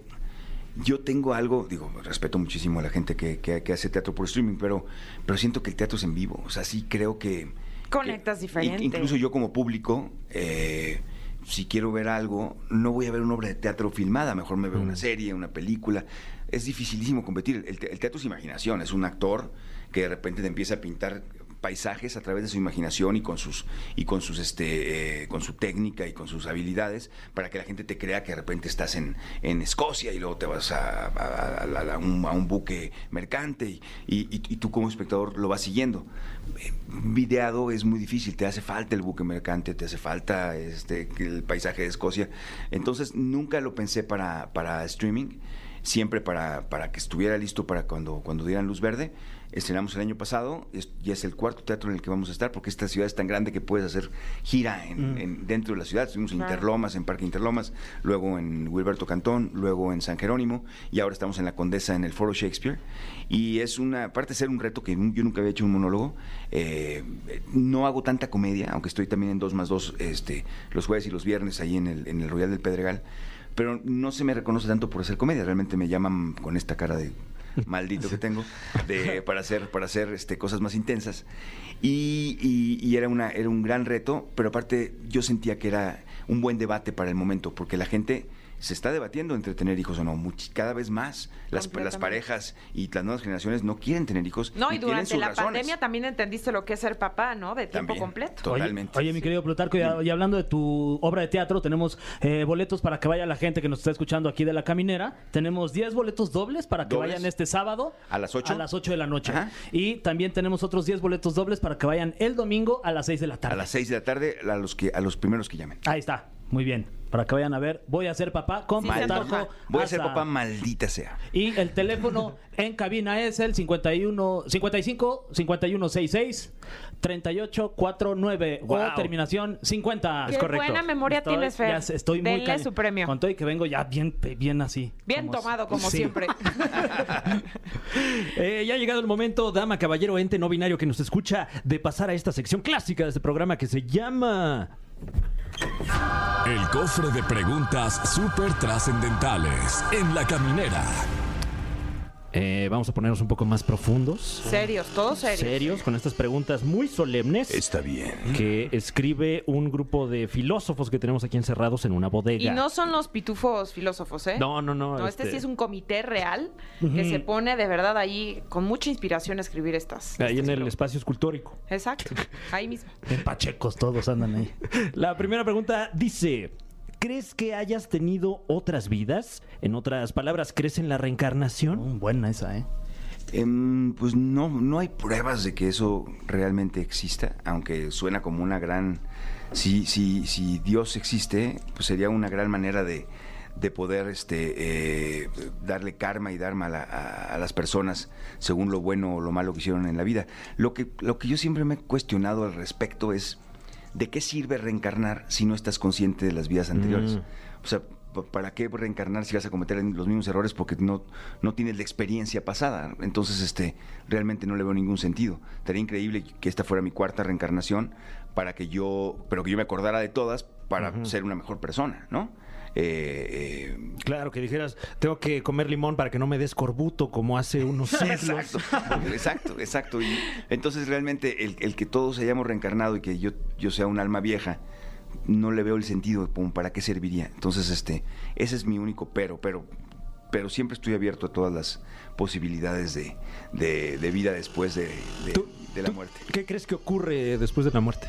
yo tengo algo, digo, respeto muchísimo a la gente que, que- que hace teatro por streaming, pero, pero siento que el teatro es en vivo. O sea, sí creo que, Conectas diferente. in- Incluso yo como público, eh, si quiero ver algo, no voy a ver una obra de teatro filmada, mejor me veo una serie, una película. Es dificilísimo competir. El, te- el teatro es imaginación, es un actor que de repente te empieza a pintar paisajes a través de su imaginación y con sus y con sus este eh, con su técnica y con sus habilidades para que la gente te crea que de repente estás en, en Escocia y luego te vas a, a- a- un, buque mercante y, y- y tú como espectador lo vas siguiendo Eh, videado es muy difícil te hace falta el buque mercante te hace falta este el paisaje de Escocia entonces nunca lo pensé para para streaming siempre para, para que estuviera listo para cuando, cuando dieran luz verde. Estrenamos el año pasado, es, ya es el cuarto teatro en el que vamos a estar, porque esta ciudad es tan grande que puedes hacer gira en, en- dentro de la ciudad. Estuvimos en. Interlomas, en Parque Interlomas, luego en Wilberto Cantón, luego en San Jerónimo, y ahora estamos en la Condesa en el Foro Shakespeare. Y es una, aparte de ser un reto que yo nunca había hecho un monólogo, eh, no hago tanta comedia, aunque estoy también en 2 más 2 este, los jueves y los viernes ahí en el, en el Royal del Pedregal pero no se me reconoce tanto por hacer comedia, realmente me llaman con esta cara de maldito que tengo de, para hacer para hacer este cosas más intensas. Y, y- y era una era un gran reto pero aparte yo sentía que era un buen debate para el momento porque la gente se está debatiendo entre tener hijos o no much- cada vez más las, las parejas y las nuevas generaciones no quieren tener hijos No, y tienen durante sus la razones. pandemia también entendiste lo que es ser papá, ¿no? De tiempo También, completo. to- Totalmente. Oye, oye, mi querido Plutarco, y, y hablando de tu obra de teatro, tenemos eh, boletos para que vaya la gente que nos está escuchando aquí de la caminera. Tenemos 10 boletos dobles para que ¿Dobles? vayan este sábado. ¿A las ocho? A las 8 de la noche. Ajá. Y también tenemos otros 10 boletos dobles para que vayan el domingo a las 6 de la tarde. a las 6 de la tarde a los que a los primeros que llamen Ahí está. Muy bien. Para que vayan a ver, voy a ser papá con Sí, voy a ser papá maldita sea Y el teléfono en cabina es el 51 55 5166 3849 Wow. o terminación 50. Qué buena memoria Estoy- tienes, Fer. ya estoy muy Denle su premio. Con todo y que vengo ya bien bien así. Bien Como- tomado, como Sí. siempre. Eh, ya ha llegado el momento, dama, caballero, ente no binario que nos escucha, de pasar a esta sección clásica de este programa que se llama... El cofre de preguntas súper trascendentales en la caminera. Eh, vamos a ponernos un poco más profundos. serios, todos serios. Serios, con estas preguntas muy solemnes. está bien que escribe un grupo de filósofos que tenemos aquí encerrados en una bodega. Y no son los pitufos filósofos, ¿eh? No, no, no. No, este, este- sí es un comité real que se pone de verdad ahí con mucha inspiración a escribir estas. Ahí en el espacio escultórico. Exacto, ahí mismo. En pachecos todos andan ahí. La primera pregunta dice: ¿Crees que hayas tenido otras vidas? En otras palabras, ¿crees en la reencarnación? Mm, buena esa, ¿eh? Em, pues no, no hay pruebas de que eso realmente exista, aunque suena como una gran... Si, si, si Dios existe, pues sería una gran manera de, de poder este, eh, darle karma y dharma a, la- a- a las personas según lo bueno o lo malo que hicieron en la vida. Lo que, lo que yo siempre me he cuestionado al respecto es, ¿de qué sirve reencarnar si no estás consciente de las vidas anteriores? Mm. O sea, pa- ¿para qué reencarnar si vas a cometer los mismos errores porque no, no tienes la experiencia pasada? Entonces, este, realmente no le veo ningún sentido. Sería increíble que esta fuera mi cuarta reencarnación para que yo, pero que yo me acordara de todas para ser una mejor persona, ¿no? Eh, eh, Claro, que dijeras, tengo que comer limón para que no me des corbuto como hace unos siglos. Exacto, exacto, exacto. Y entonces realmente el, el que todos hayamos reencarnado y que yo, yo sea un alma vieja, no le veo el sentido, como para qué serviría. Entonces, este, ese es mi único pero, pero, pero siempre estoy abierto a todas las posibilidades de, de- de vida después de, de- ¿Tú- de la muerte. ¿Qué crees que ocurre después de la muerte?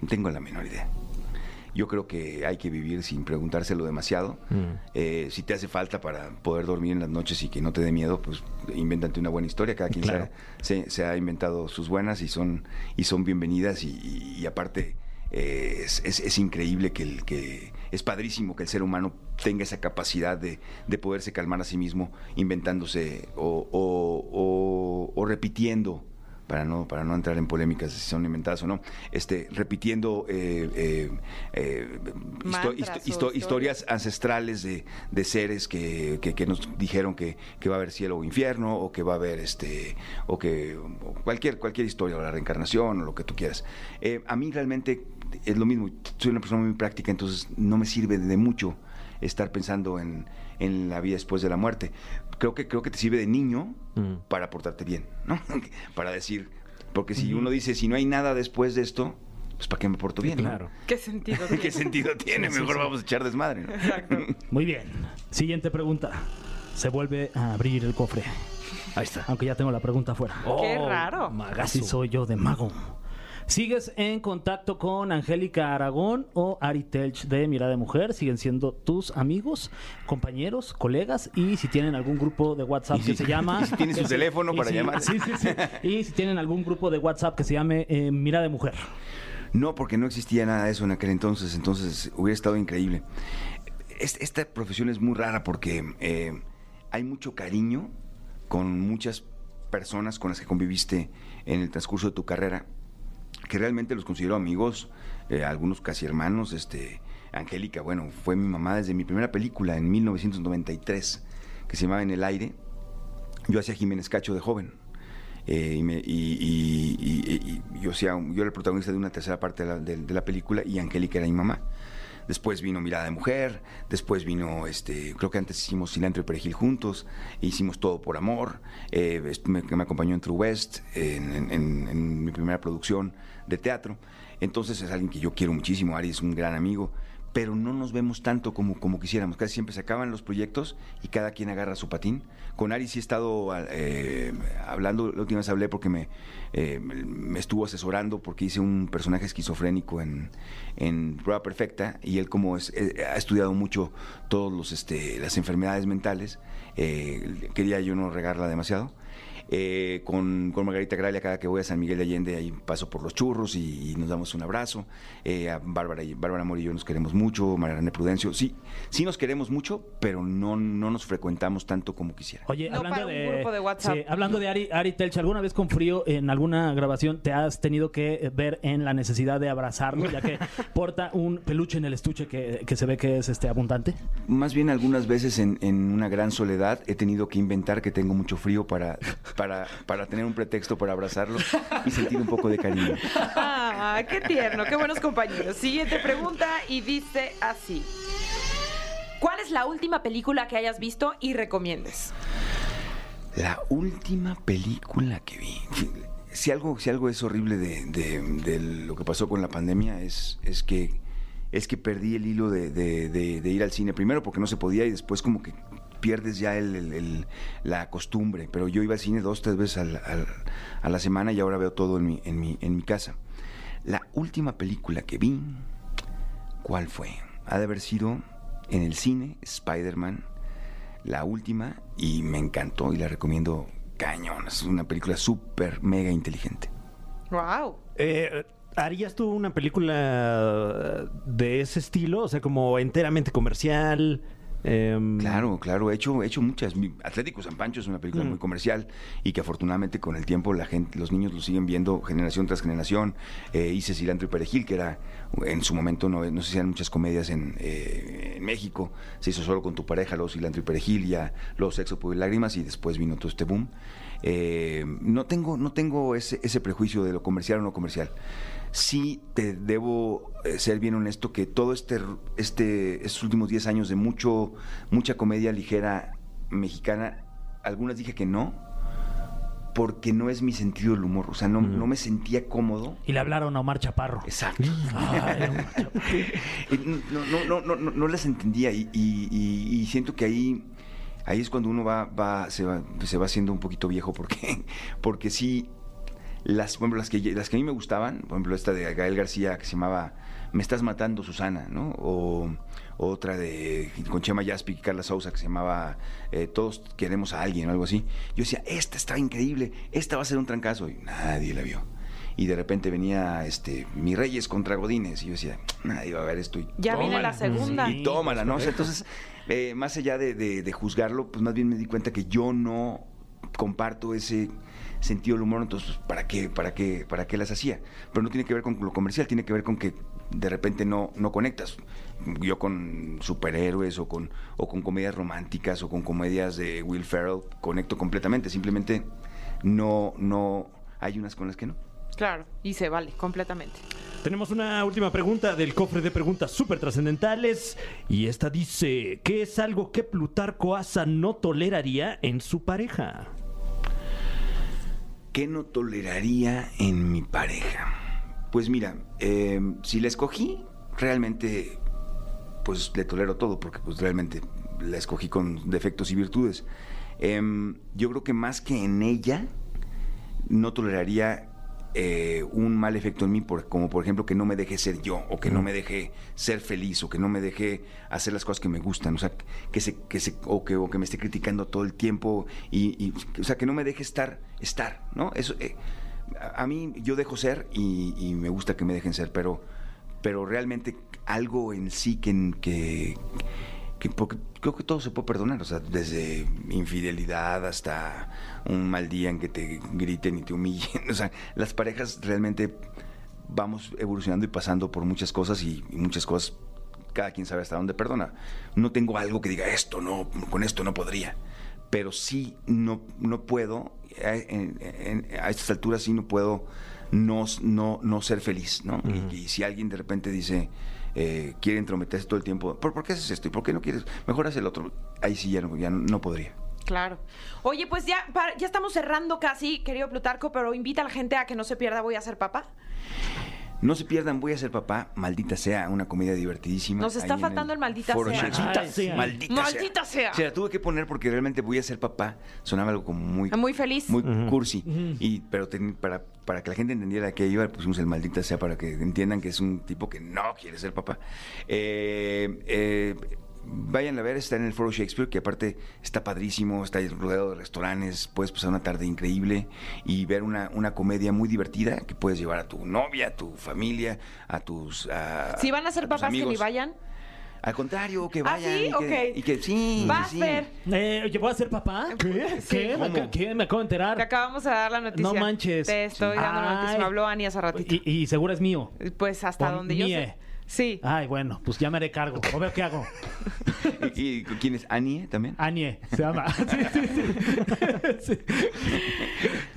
No tengo la menor idea. Yo creo que hay que vivir sin preguntárselo demasiado. Eh, si te hace falta para poder dormir en las noches y que no te dé miedo, pues invéntate una buena historia. Cada quien se ha- Claro. se, se ha inventado sus buenas y son, y son bienvenidas. Y, y- y aparte, eh, es, es- es increíble que, el, que es padrísimo que el ser humano tenga esa capacidad de, de poderse calmar a sí mismo, inventándose o, o- o- o repitiendo para no, para no entrar en polémicas de si son inventadas o no, este, repitiendo eh, eh, eh, histo- historias. historias ancestrales de, de seres que, que- que nos dijeron que, que va a haber cielo o infierno, o que va a haber este, o que o cualquier, cualquier historia, o la reencarnación, o lo que tú quieras. Eh, a mí realmente es lo mismo, soy una persona muy práctica, entonces no me sirve de mucho estar pensando en, en la vida después de la muerte. Creo que, creo que te sirve de niño Mm. para portarte bien, ¿no? para decir, Porque si uno dice, si no hay nada después de esto, pues ¿para qué me porto bien? no? Claro. ¿Qué sentido ¿Qué tiene? sentido tiene? Mejor vamos a echar desmadre. ¿no? Exacto. Muy bien. Siguiente pregunta. Se vuelve a abrir el cofre. Ahí está. Aunque ya tengo la pregunta afuera. Qué raro. Así soy yo de mago. ¿Sigues en contacto con Angélica Aragón o Ari Telch de Mirada de Mujer? ¿Siguen siendo tus amigos, compañeros, colegas? Y si tienen algún grupo de WhatsApp que se llama... y si tienen su teléfono para si- llamar. Sí, sí, sí. Y si tienen algún grupo de WhatsApp que se llame eh, Mirada de Mujer. No, porque no existía nada de eso en aquel entonces, entonces hubiera estado increíble. Es- Esta profesión es muy rara porque eh, hay mucho cariño con muchas personas con las que conviviste en el transcurso de tu carrera, que realmente los considero amigos, eh, algunos casi hermanos. Este, Angélica, bueno, fue mi mamá desde mi primera película en 1993, que se llamaba En el aire. Yo hacía Jiménez Cacho de joven. Y, yo, era el protagonista de una tercera parte de la, película y Angélica era mi mamá. Después vino Mirada de Mujer, después vino, este, creo que antes hicimos Cilantro y Perejil juntos, hicimos Todo por Amor, eh, me, acompañó en True West, en mi primera producción de teatro. Entonces es alguien que yo quiero muchísimo, Ari es un gran amigo, pero no nos vemos tanto como, como quisiéramos. Casi siempre se acaban los proyectos y cada quien agarra su patín. Con Ari sí he estado eh, hablando, la última vez hablé porque me, eh, me estuvo asesorando porque hice un personaje esquizofrénico en, en Prueba Perfecta y él como es, eh, ha estudiado mucho todas este, las enfermedades mentales, eh, quería yo no regarla demasiado. Eh, con, con Margarita Gralia, cada que voy a San Miguel de Allende, ahí paso por los churros y, y nos damos un abrazo. Eh, a Bárbara, y, Bárbara Amor y yo nos queremos mucho, Mariana Prudencio. Sí, sí nos queremos mucho, pero no, no nos frecuentamos tanto como quisiera. Oye, No hablando para un de, grupo de WhatsApp. sí, hablando de Ari, Ari Telch, ¿alguna vez con frío en alguna grabación te has tenido que eh, ver en la necesidad de abrazarlo, ya que porta un peluche en el estuche que, que se ve que es este abundante? Más bien algunas veces en, en una gran soledad he tenido que inventar que tengo mucho frío para, para, para tener un pretexto para abrazarlo y sentir un poco de cariño. Ah, qué tierno, qué buenos compañeros. Siguiente pregunta y dice así. ¿Cuál es la última película que hayas visto y recomiendes? La última película que vi. Si algo, si algo es horrible de, de- de lo que pasó con la pandemia es, es que es que perdí el hilo de, de- de- de ir al cine. Primero porque no se podía y después como que pierdes ya el- el- el- la costumbre. Pero yo iba al cine dos, tres veces al- al- a la semana y ahora veo todo en mi, en mi, en mi casa. La última película que vi, ¿cuál fue? Ha de haber sido en el cine, Spider-Man la última y me encantó y la recomiendo cañón. Es una película súper mega inteligente. Wow. Eh, ¿Harías tú una película de ese estilo? O sea, como enteramente comercial. Em, Claro, claro, he hecho, he hecho muchas. Atlético San Pancho es una película muy comercial y que afortunadamente con el tiempo la gente, los niños lo siguen viendo generación tras generación. Eh, hice Cilantro y Perejil, que era en su momento no, no se hacían muchas comedias en, eh, en México. Se hizo solo con tu pareja, luego Cilantro y Perejil, ya luego Sexo, Pudor y Lágrimas y después vino todo este boom. Eh, no tengo, no tengo ese, ese prejuicio de lo comercial o no comercial. Sí te debo eh, ser bien honesto que todo este, este estos últimos 10 años de mucho mucha comedia ligera mexicana, algunas dije que no porque no es mi sentido del humor, o sea, no, no me sentía cómodo. Y le hablaron a Omar Chaparro. Exacto. Ay, Omar Chaparro. Y no, no, no, no, no, no las entendía y, y- y- y siento que ahí, ahí es cuando uno va, va, se va, se va haciendo un poquito viejo porque, porque sí, las, por ejemplo, las que, las que a mí me gustaban, por ejemplo, esta de Gael García que se llamaba Me estás matando, Susana, ¿no? O otra de con Chema Yaspi y Carla Sousa que se llamaba eh, Todos queremos a alguien o algo así. Yo decía, esta está increíble, esta va a ser un trancazo y nadie la vio. Y de repente venía este Mi Reyes contra Godines y yo decía, nadie va a ver esto. Y Ya viene la segunda. y tómala, ¿no? O sea, entonces, eh, más allá de, de- de juzgarlo, pues más bien me di cuenta que yo no comparto ese sentido del humor, entonces, pues, ¿para qué, para qué, para qué las hacía? Pero no tiene que ver con lo comercial, tiene que ver con que de repente no, no conectas. Yo con superhéroes o con, o con comedias románticas o con comedias de Will Ferrell conecto completamente, simplemente no, no, hay unas con las que no. Claro, y se vale completamente. Tenemos una última pregunta del cofre de preguntas súper trascendentales. Y esta dice: ¿Qué es algo que Plutarco Asa no toleraría en su pareja? ¿Qué no toleraría en mi pareja? Pues mira, eh, si la escogí, realmente, pues le tolero todo, porque pues realmente la escogí con defectos y virtudes. Em, yo creo que más que en ella, no toleraría eh, un mal efecto en mí, por- como por ejemplo que no me deje ser yo, o que no me deje ser feliz, o que no me deje hacer las cosas que me gustan, o sea, que se, que se, o que, o que me esté criticando todo el tiempo, y, y, o sea, que no me deje estar, estar, ¿no? Eso, eh, a, a mí yo dejo ser y, y me gusta que me dejen ser, pero, pero realmente algo en sí que, que, que porque creo que todo se puede perdonar, o sea, desde infidelidad hasta un mal día en que te griten y te humillen, o sea, las parejas realmente vamos evolucionando y pasando por muchas cosas y, y muchas cosas cada quien sabe hasta dónde perdona. No tengo algo que diga esto, no, con esto no podría. Pero sí no, no puedo, eh, en- en- a estas alturas sí no puedo no, no, no ser feliz, ¿no? y, y si alguien de repente dice, eh, quiere entrometerse todo el tiempo, ¿por, por qué haces esto? ¿Y por qué no quieres? Mejor haz el otro. Ahí sí ya no, ya no, podría. Claro. Oye, pues ya, ya estamos cerrando casi, querido Plutarco, pero invita a la gente a que no se pierda Voy a ser papá. No se pierdan, voy a ser papá, maldita sea, una comedia divertidísima. Nos está falando el maldita sea. Maldita sea. Maldita, Maldita sea. Se la tuve que poner porque realmente voy a ser papá. Sonaba algo como muy... Muy feliz. Muy cursi. y, pero ten- para, para que la gente entendiera que iba, pusimos el maldita sea para que entiendan que es un tipo que no quiere ser papá. Eh, eh, Vayan a ver, está en el Foro Shakespeare, que aparte está padrísimo, está rodeado de restaurantes, puedes pasar una tarde increíble y ver una, una comedia muy divertida que puedes llevar a tu novia, a tu familia, a tus a- Si van a ser papás, que ni vayan. Al contrario, que ¿Ah, vayan. sí? y, que, Ok. y que sí. Vas, sí. Fer. Eh, oye, ¿voy a ser papá? ¿Qué? ¿Qué? ¿Me, ¿Cómo? ac- qué? Me acabo de Te enterar. acabamos de dar la noticia. No manches. Te estoy dando la noticia. Ay. Me habló Ani hace ratito. Y, y seguro es mío. Pues hasta Pon donde yo sé. Sí. Ay, bueno, pues ya me haré cargo. O veo qué hago. ¿Y, y quién es? ¿Anie también? Anie, se llama. Sí, sí, sí.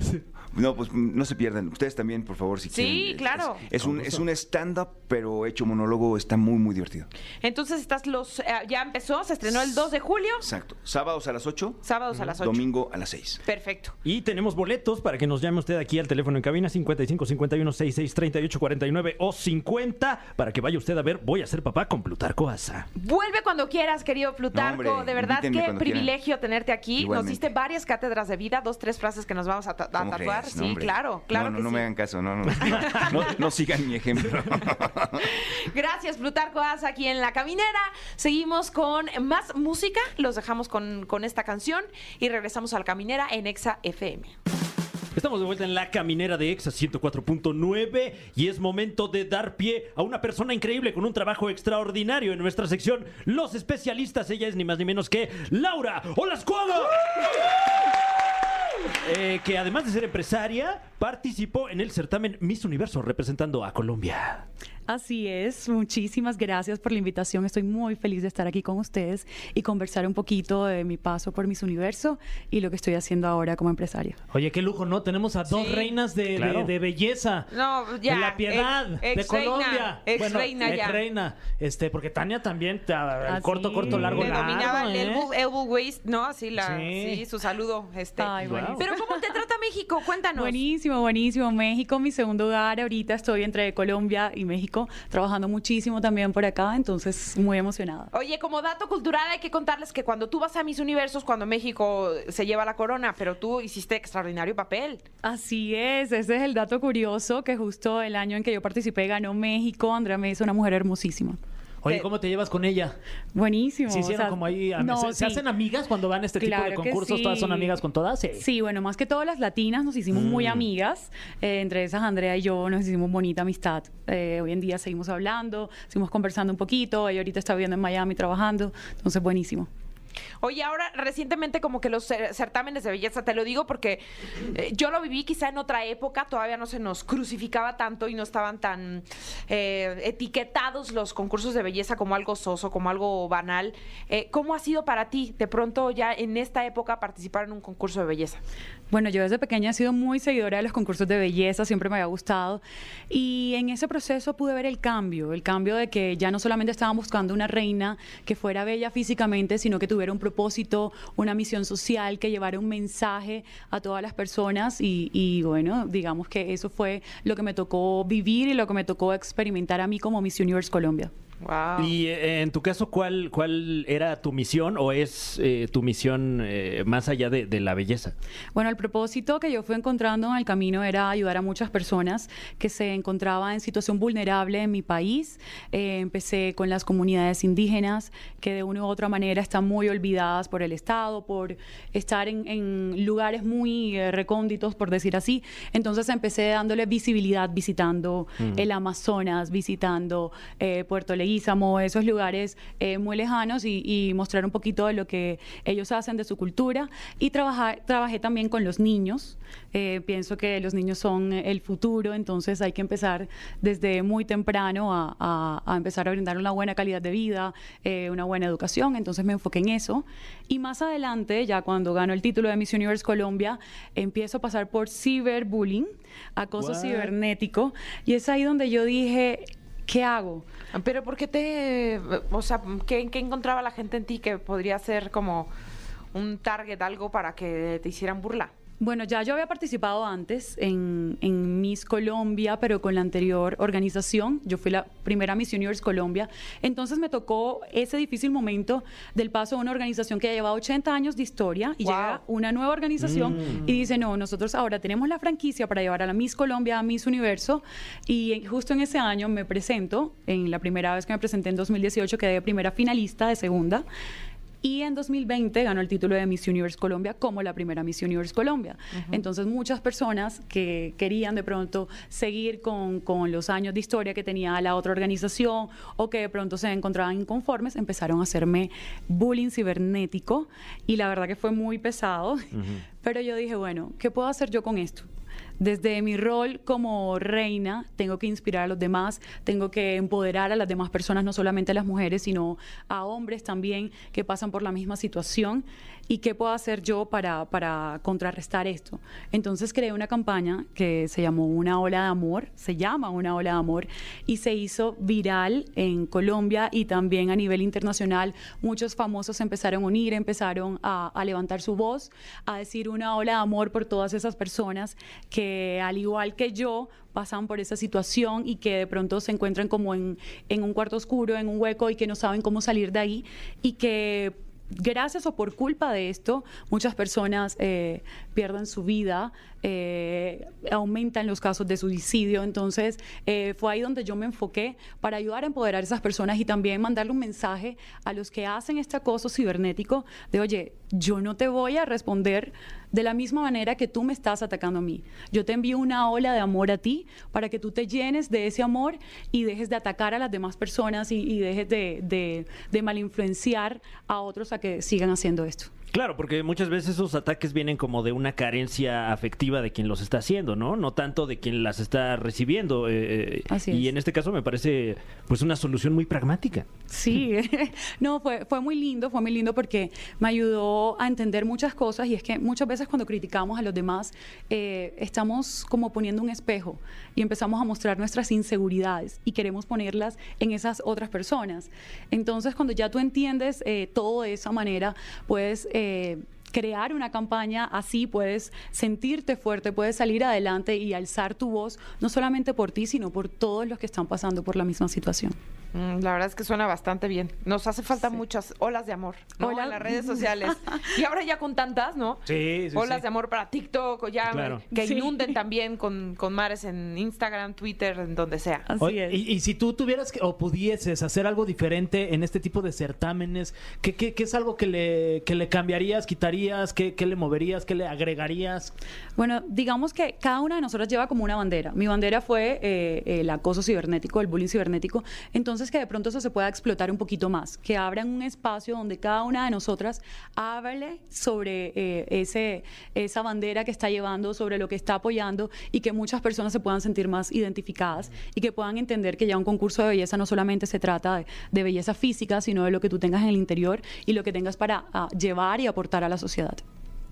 Sí. No, pues no se pierdan. Ustedes también, por favor, si Sí, quieren. Es- claro. Es, es un, es un stand-up, pero hecho monólogo. Está muy, muy divertido. Entonces estás los. eh, ya empezó, se estrenó el 2 de julio. Exacto. Sábados a las 8. Sábados a las 8. Domingo a las 6. Perfecto. Y tenemos boletos para que nos llame usted aquí al teléfono en cabina 55 51 66 38 49 o 50 para que vaya usted a ver Voy a ser papá con Plutarco Asa. Vuelve cuando quieras, querido Plutarco. No, hombre, de verdad, qué privilegio tenerte aquí. Nos diste varias cátedras de vida, dos, tres frases que nos vamos a, ta- a ¿Cómo tatuar. Crees? sí, hombre. claro, claro No, no, que no sí. me hagan caso. No, no, no. No, no sigan mi ejemplo. Gracias, Plutarco Asa, aquí en La Caminera. Seguimos con más música. Los dejamos con, con esta canción y regresamos a La Caminera en Exa FM. Estamos de vuelta en la caminera de Exa 104.9 y es momento de dar pie a una persona increíble con un trabajo extraordinario en nuestra sección Los Especialistas. Ella es ni más ni menos que Laura Olascuaga. Eh, que además de ser empresaria, participó en el certamen Miss Universo representando a Colombia. Así es, muchísimas gracias por la invitación. Estoy muy feliz de estar aquí con ustedes y conversar un poquito de mi paso por Miss Universo y lo que estoy haciendo ahora como empresaria. Oye, qué lujo, ¿no? Tenemos a dos Sí. reinas de, de- Claro. de belleza. No, ya, De la piedad, ex- de ex Colombia. ex Bueno, reina ya. ex reina. Este, porque Tania también, te- Ah, corto, corto, largo, largo. dominaba el ¿eh? elbow, elbow waist, ¿no? Así, la, Sí. sí. su saludo. Este. Ay, buenísimo. Pero ¿cómo te trata México? Cuéntanos. Buenísimo, buenísimo. México, mi segundo hogar. Ahorita estoy entre Colombia y México, trabajando muchísimo también por acá, entonces muy emocionada. Oye, como dato cultural hay que contarles que cuando tú vas a Miss Universos, cuando México se lleva la corona, pero tú hiciste extraordinario papel. Así es, ese es el dato curioso que justo el año en que yo participé ganó México. Andrea me hizo una mujer hermosísima. Oye, ¿cómo te llevas con ella? Buenísimo. ¿Se hicieron o sea, como ahí? no, ¿Se, se hacen amigas cuando van a este tipo de concursos? ¿Todas son amigas con todas? Sí. Sí, bueno, más que todas las latinas nos hicimos muy Mm. amigas. Eh, entre esas, Andrea y yo nos hicimos bonita amistad. Eh, hoy en día seguimos hablando, seguimos conversando un poquito. Ella ahorita está viviendo en Miami trabajando. Entonces, buenísimo. Oye, ahora recientemente como que los cer- certámenes de belleza, te lo digo porque eh, yo lo viví quizá en otra época, todavía no se nos crucificaba tanto y no estaban tan eh, etiquetados los concursos de belleza como algo soso, como algo banal. Eh, ¿Cómo ha sido para ti de pronto ya en esta época participar en un concurso de belleza? Bueno, yo desde pequeña he sido muy seguidora de los concursos de belleza, siempre me había gustado. Y en ese proceso pude ver el cambio, el cambio de que ya no solamente estaban buscando una reina que fuera bella físicamente, sino que tuviera un propósito, una misión social, que llevara un mensaje a todas las personas y, bueno, digamos que eso fue lo que me tocó vivir y lo que me tocó experimentar a mí como Miss Universe Colombia. Wow. Y eh, en tu caso, ¿cuál, cuál era tu misión o es eh, tu misión eh, más allá de, de la belleza? Bueno, el propósito que yo fui encontrando en el camino era ayudar a muchas personas que se encontraban en situación vulnerable en mi país. Eh, empecé con las comunidades indígenas que de una u otra manera están muy olvidadas por el Estado, por estar en, en lugares muy eh, recónditos, por decir así. Entonces empecé dándole visibilidad visitando el Amazonas, visitando eh, Puerto Leguízamo, esos lugares eh, muy lejanos y, y mostrar un poquito de lo que ellos hacen de su cultura. Y trabajar, trabajé también con los niños. Eh, pienso que los niños son el futuro, entonces hay que empezar desde muy temprano a, a- a empezar a brindar una buena calidad de vida, eh, una buena educación. Entonces me enfoqué en eso. Y más adelante, ya cuando gano el título de Miss Universe Colombia, empiezo a pasar por ciberbullying, acoso What? cibernético. Y es ahí donde yo dije, ¿qué hago? Pero ¿por qué te... O sea, ¿qué, qué encontraba la gente en ti que podría ser como un target, algo para que te hicieran burla? Bueno, ya yo había participado antes en, en Miss Colombia, pero con la anterior organización. Yo fui la primera Miss Universe Colombia. Entonces me tocó ese difícil momento del paso a una organización que ya lleva 80 años de historia y Wow. llega una nueva organización y dice, no, nosotros ahora tenemos la franquicia para llevar a la Miss Colombia a Miss Universo. Y justo en ese año me presento, en la primera vez que me presenté en 2018, quedé primera finalista de segunda. Y en 2020 ganó el título de Miss Universe Colombia como la primera Miss Universe Colombia. Entonces muchas personas que querían de pronto seguir con, con los años de historia que tenía la otra organización o que de pronto se encontraban inconformes, empezaron a hacerme bullying cibernético y la verdad que fue muy pesado. Pero yo dije, bueno, ¿qué puedo hacer yo con esto? Desde mi rol como reina, tengo que inspirar a los demás, tengo que empoderar a las demás personas, no solamente a las mujeres, sino a hombres también que pasan por la misma situación. ¿Y qué puedo hacer yo para, para contrarrestar esto? Entonces creé una campaña que se llamó Una Ola de Amor, se llama Una Ola de Amor, y se hizo viral en Colombia y también a nivel internacional. Muchos famosos empezaron a unir, empezaron a, a levantar su voz, a decir una ola de amor por todas esas personas que, al igual que yo, pasan por esa situación y que de pronto se encuentran como en, en un cuarto oscuro, en un hueco y que no saben cómo salir de ahí y que gracias o por culpa de esto, muchas personas eh, pierden su vida, eh, aumentan los casos de suicidio. Entonces, eh, fue ahí donde yo me enfoqué para ayudar a empoderar a esas personas y también mandarle un mensaje a los que hacen este acoso cibernético de, oye, yo no te voy a responder de la misma manera que tú me estás atacando a mí. Yo te envío una ola de amor a ti para que tú te llenes de ese amor y dejes de atacar a las demás personas y, dejes de, de, de malinfluenciar a otros a que sigan haciendo esto. Claro, porque muchas veces esos ataques vienen como de una carencia afectiva de quien los está haciendo, ¿no? No tanto de quien las está recibiendo. eh, eh, Así y es. en este caso me parece pues una solución muy pragmática. Sí, no, fue, fue muy lindo, fue muy lindo porque me ayudó a entender muchas cosas y es que muchas veces cuando criticamos a los demás eh, estamos como poniendo un espejo y empezamos a mostrar nuestras inseguridades y queremos ponerlas en esas otras personas. Entonces cuando ya tú entiendes eh, todo de esa manera, puedes... eh, crear una campaña así, puedes sentirte fuerte, puedes salir adelante y alzar tu voz, no solamente por ti, sino por todos los que están pasando por la misma situación. Mm, La verdad es que suena bastante bien. Nos hace falta muchas olas de amor ¿no? Hola. en las redes sociales. y ahora ya con tantas, ¿no? Sí, sí, Olas sí. de amor para TikTok o ya Claro. que Sí. inunden también con, con mares en Instagram, Twitter, en donde sea. Así Oye, es. y, y si tú tuvieras que, o pudieses hacer algo diferente en este tipo de certámenes, ¿qué, qué- qué es algo que le, que le cambiarías, quitarías, qué, qué le moverías, qué le agregarías? Bueno, digamos que cada una de nosotras lleva como una bandera. Mi bandera fue eh, el acoso cibernético, el bullying cibernético. Entonces, que de pronto eso se pueda explotar un poquito más, que abran un espacio donde cada una de nosotras hable sobre eh, ese, esa bandera que está llevando, sobre lo que está apoyando y que muchas personas se puedan sentir más identificadas y que puedan entender que ya un concurso de belleza no solamente se trata de, de belleza física, sino de lo que tú tengas en el interior y lo que tengas para ah, llevar y aportar a la sociedad.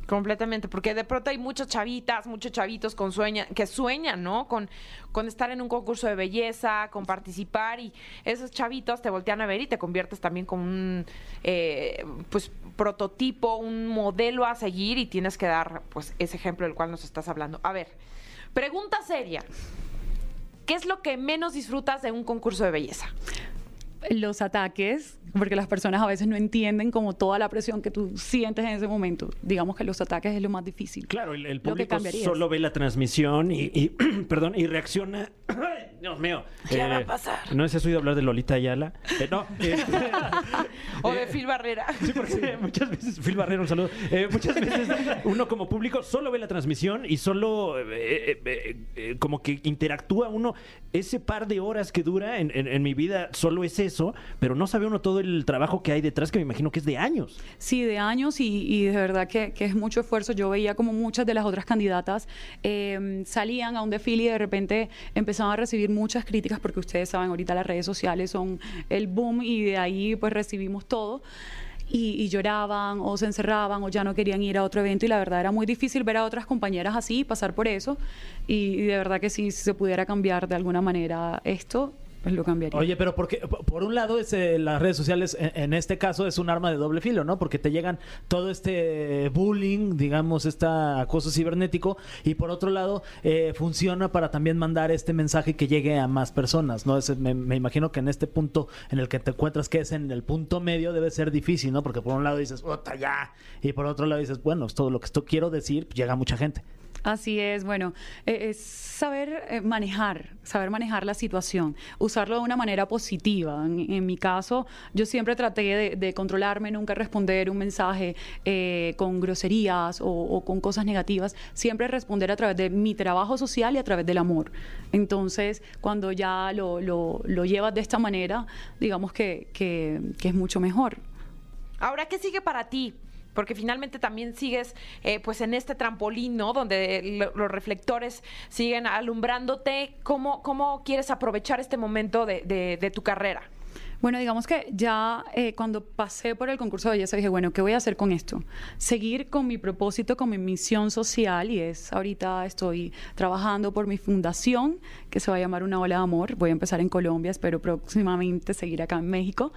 Completamente, porque de pronto hay muchas chavitas, muchos chavitos con sueña, que sueñan, ¿no? Con, con estar en un concurso de belleza, con participar y esos chavitos te voltean a ver y te conviertes también como un eh, pues prototipo, un modelo a seguir y tienes que dar pues ese ejemplo del cual nos estás hablando. A ver, pregunta seria. ¿Qué es lo que menos disfrutas de un concurso de belleza? Los ataques, porque las personas a veces no entienden como toda la presión que tú sientes en ese momento. Digamos que los ataques es lo más difícil. Claro, el, público solo ve la transmisión y, y, perdón, y reacciona. ¡Ay, Dios mío. ¿Qué va a pasar? No sé si has oído hablar de Lolita Ayala. Eh, no, este, O de Phil Barrera. Sí, porque muchas veces, Phil Barrero, un saludo. Eh, muchas veces uno como público solo ve la transmisión y solo eh, eh, eh, eh, como que interactúa uno. Ese par de horas que dura en, en- en mi vida solo es eso, pero no sabe uno todo el trabajo que hay detrás, que me imagino que es de años. Sí, de años y, y de verdad que, que es mucho esfuerzo. Yo veía como muchas de las otras candidatas eh, salían a un desfile y de repente empezaban a recibir muchas críticas porque ustedes saben, ahorita las redes sociales son el boom y de ahí pues recibimos todo. Y, y lloraban o se encerraban o ya no querían ir a otro evento y la verdad era muy difícil ver a otras compañeras así, pasar por eso y, y de verdad que si se pudiera cambiar de alguna manera esto, Oye, pero porque por un lado es, eh, las redes sociales en, este caso es un arma de doble filo, ¿no? Porque te llegan todo este bullying, digamos, este acoso cibernético y por otro lado eh, funciona para también mandar este mensaje que llegue a más personas, ¿no? Es- me, me imagino que en este punto en el que te encuentras que es en el punto medio debe ser difícil, ¿no? Porque por un lado dices, ¡Ota, ya! Y por otro lado dices, bueno, es todo lo que esto quiero decir, llega a mucha gente. Así es, bueno, eh, es saber eh, manejar, saber manejar la situación, usarlo de una manera positiva. En, mi caso, yo siempre traté de, de controlarme, nunca responder un mensaje eh, con groserías o, o con cosas negativas, siempre responder a través de mi trabajo social y a través del amor. Entonces, cuando ya lo, lo- lo llevas de esta manera, digamos que, que- que es mucho mejor. Ahora, ¿qué sigue para ti? Porque finalmente también sigues eh, pues en este trampolín, ¿no? Donde lo- los reflectores siguen alumbrándote. ¿Cómo, cómo quieres aprovechar este momento de, de- de tu carrera? Bueno, digamos que ya eh, cuando pasé por el concurso de belleza dije, bueno, ¿qué voy a hacer con esto? Seguir con mi propósito, con mi misión social y es, ahorita estoy trabajando por mi fundación que se va a llamar Una Ola de Amor. Voy a empezar en Colombia, espero próximamente seguir acá en México.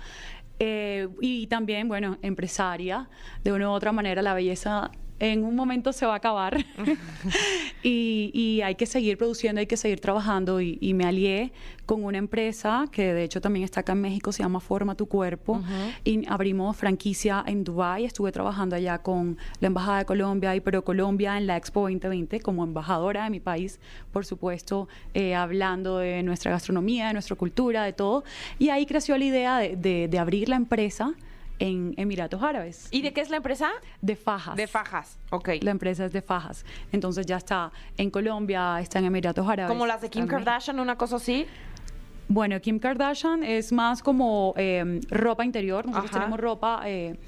Eh, y también, bueno, empresaria. De una u otra manera, la belleza en un momento se va a acabar. Y, y hay que seguir produciendo, hay que seguir trabajando y, y me alié con una empresa que de hecho también está acá en México, se llama Forma tu Cuerpo. Y abrimos franquicia en Dubai, estuve trabajando allá con la Embajada de Colombia y Pero Colombia en la Expo 2020 como embajadora de mi país, por supuesto, eh, hablando de nuestra gastronomía, de nuestra cultura, de todo. Y ahí creció la idea de, de- de abrir la empresa en Emiratos Árabes. ¿Y de qué es la empresa? De fajas. De fajas, ok. La empresa es de fajas. Entonces ya está en Colombia, está en Emiratos Árabes. Como las de Kim. Kardashian, una cosa así. Bueno, Kim Kardashian es más como eh, ropa interior. Nosotros Ajá. tenemos ropa eh,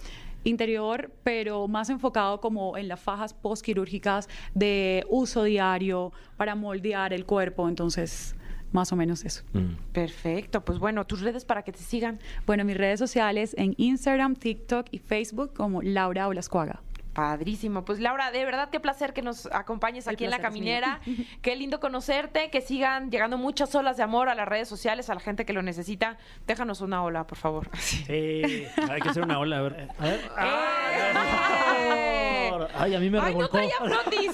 interior, pero más enfocado como en las fajas postquirúrgicas de uso diario para moldear el cuerpo. Entonces, más o menos eso. Perfecto, pues bueno, tus redes para que te sigan. Bueno, mis redes sociales en Instagram, TikTok y Facebook como Laura Olascuaga. Padrísimo. Pues Laura, de verdad qué placer que nos acompañes El aquí en la caminera. Qué lindo conocerte, que sigan llegando muchas olas de amor a las redes sociales, a la gente que lo necesita. Déjanos una ola, por favor. Sí, hay que hacer una ola, a ver. A ver. ¡Eh! Ay, a mí me Ay, no traía flotis.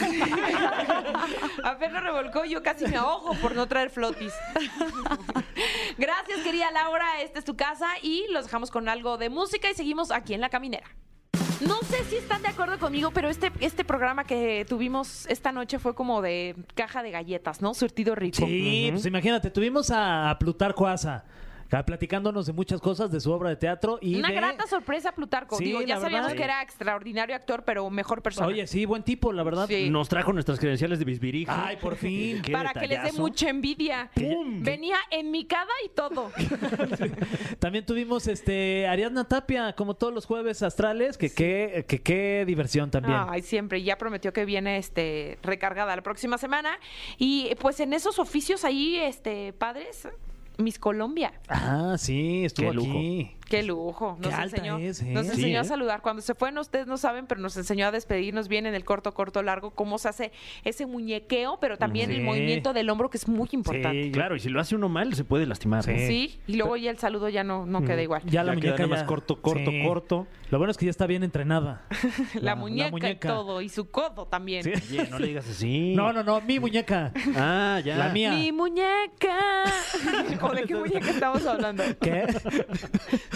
a ver, lo revolcó y yo casi me ahogo por no traer flotis. Gracias, querida Laura. Esta es tu casa y los dejamos con algo de música y seguimos aquí en La Caminera. No sé si están de acuerdo conmigo, pero este, este programa que tuvimos esta noche fue como de caja de galletas, ¿no? Surtido rico. Sí, pues imagínate, tuvimos a Plutarco Asa platicándonos de muchas cosas de su obra de teatro y Una de- grata sorpresa, Plutarco. Sí, Digo, ya sabíamos verdad. que era extraordinario actor, pero mejor persona. Oye, sí, buen tipo, la verdad. Sí. Nos trajo nuestras credenciales de Bisbirige. Ay, por fin. Qué para que les dé mucha envidia. ¡Pum! Venía en mi cada y todo. También tuvimos este Ariadna Tapia, como todos los jueves astrales, que qué que, qué diversión también. Ay, siempre. Ya prometió que viene este recargada la próxima semana. Y pues en esos oficios ahí, este, padres, Miss Colombia. Ah, sí, estuvo Qué lujo. aquí. Qué lujo. Nos Qué alta enseñó, es, ¿eh? nos Sí, enseñó a ¿eh? saludar. Cuando se fue, no, ustedes no saben, pero nos enseñó a despedirnos bien en el corto, corto, largo, cómo se hace ese muñequeo, pero también el movimiento del hombro, que es muy importante. Sí, Claro, y si lo hace uno mal, se puede lastimar. Sí. Sí, y luego ya el saludo ya no, no queda igual. Ya la Ya queda muñeca nada más ya- corto, corto, Sí. corto. Lo bueno es que ya está bien entrenada. La, muñeca, y todo, y su codo también. Sí. Oye, no le digas así. No, no, no, mi muñeca. Ah, ya. La mía. Mi muñeca. ¿O de qué muñeca estamos hablando? ¿Qué?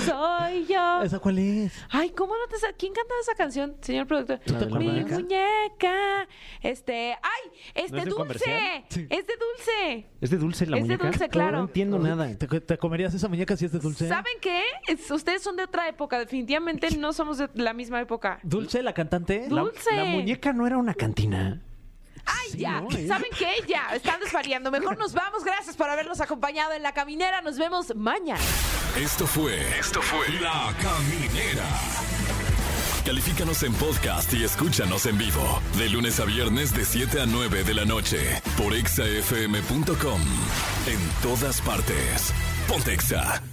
Soy yo. ¿Esa cuál es? Ay, ¿cómo no te sa- ¿Quién canta esa canción, señor productor? ¿No te Mi muñeca. Este, ay, este es de un dulce. comercial? Es de dulce. ¿Es de dulce la Es de muñeca? dulce, claro. No entiendo nada. ¿Te, te comerías esa muñeca si es de dulce? ¿Saben qué? Es- ustedes son de otra época. Definitivamente no somos de la misma época. ¿Dulce, la cantante? La- Dulce. La, muñeca no era una cantina. Ay, ya. ¿no? ¿Eh? ¿Saben qué? Ya. Están desvariando. Mejor nos vamos. Gracias por habernos acompañado en la caminera. Nos vemos mañana. Esto fue. Esto fue. La Caminera. Califícanos en podcast y escúchanos en vivo. De lunes a viernes, de 7 a 9 de la noche. Por exafm.com. En todas partes. Pontexa.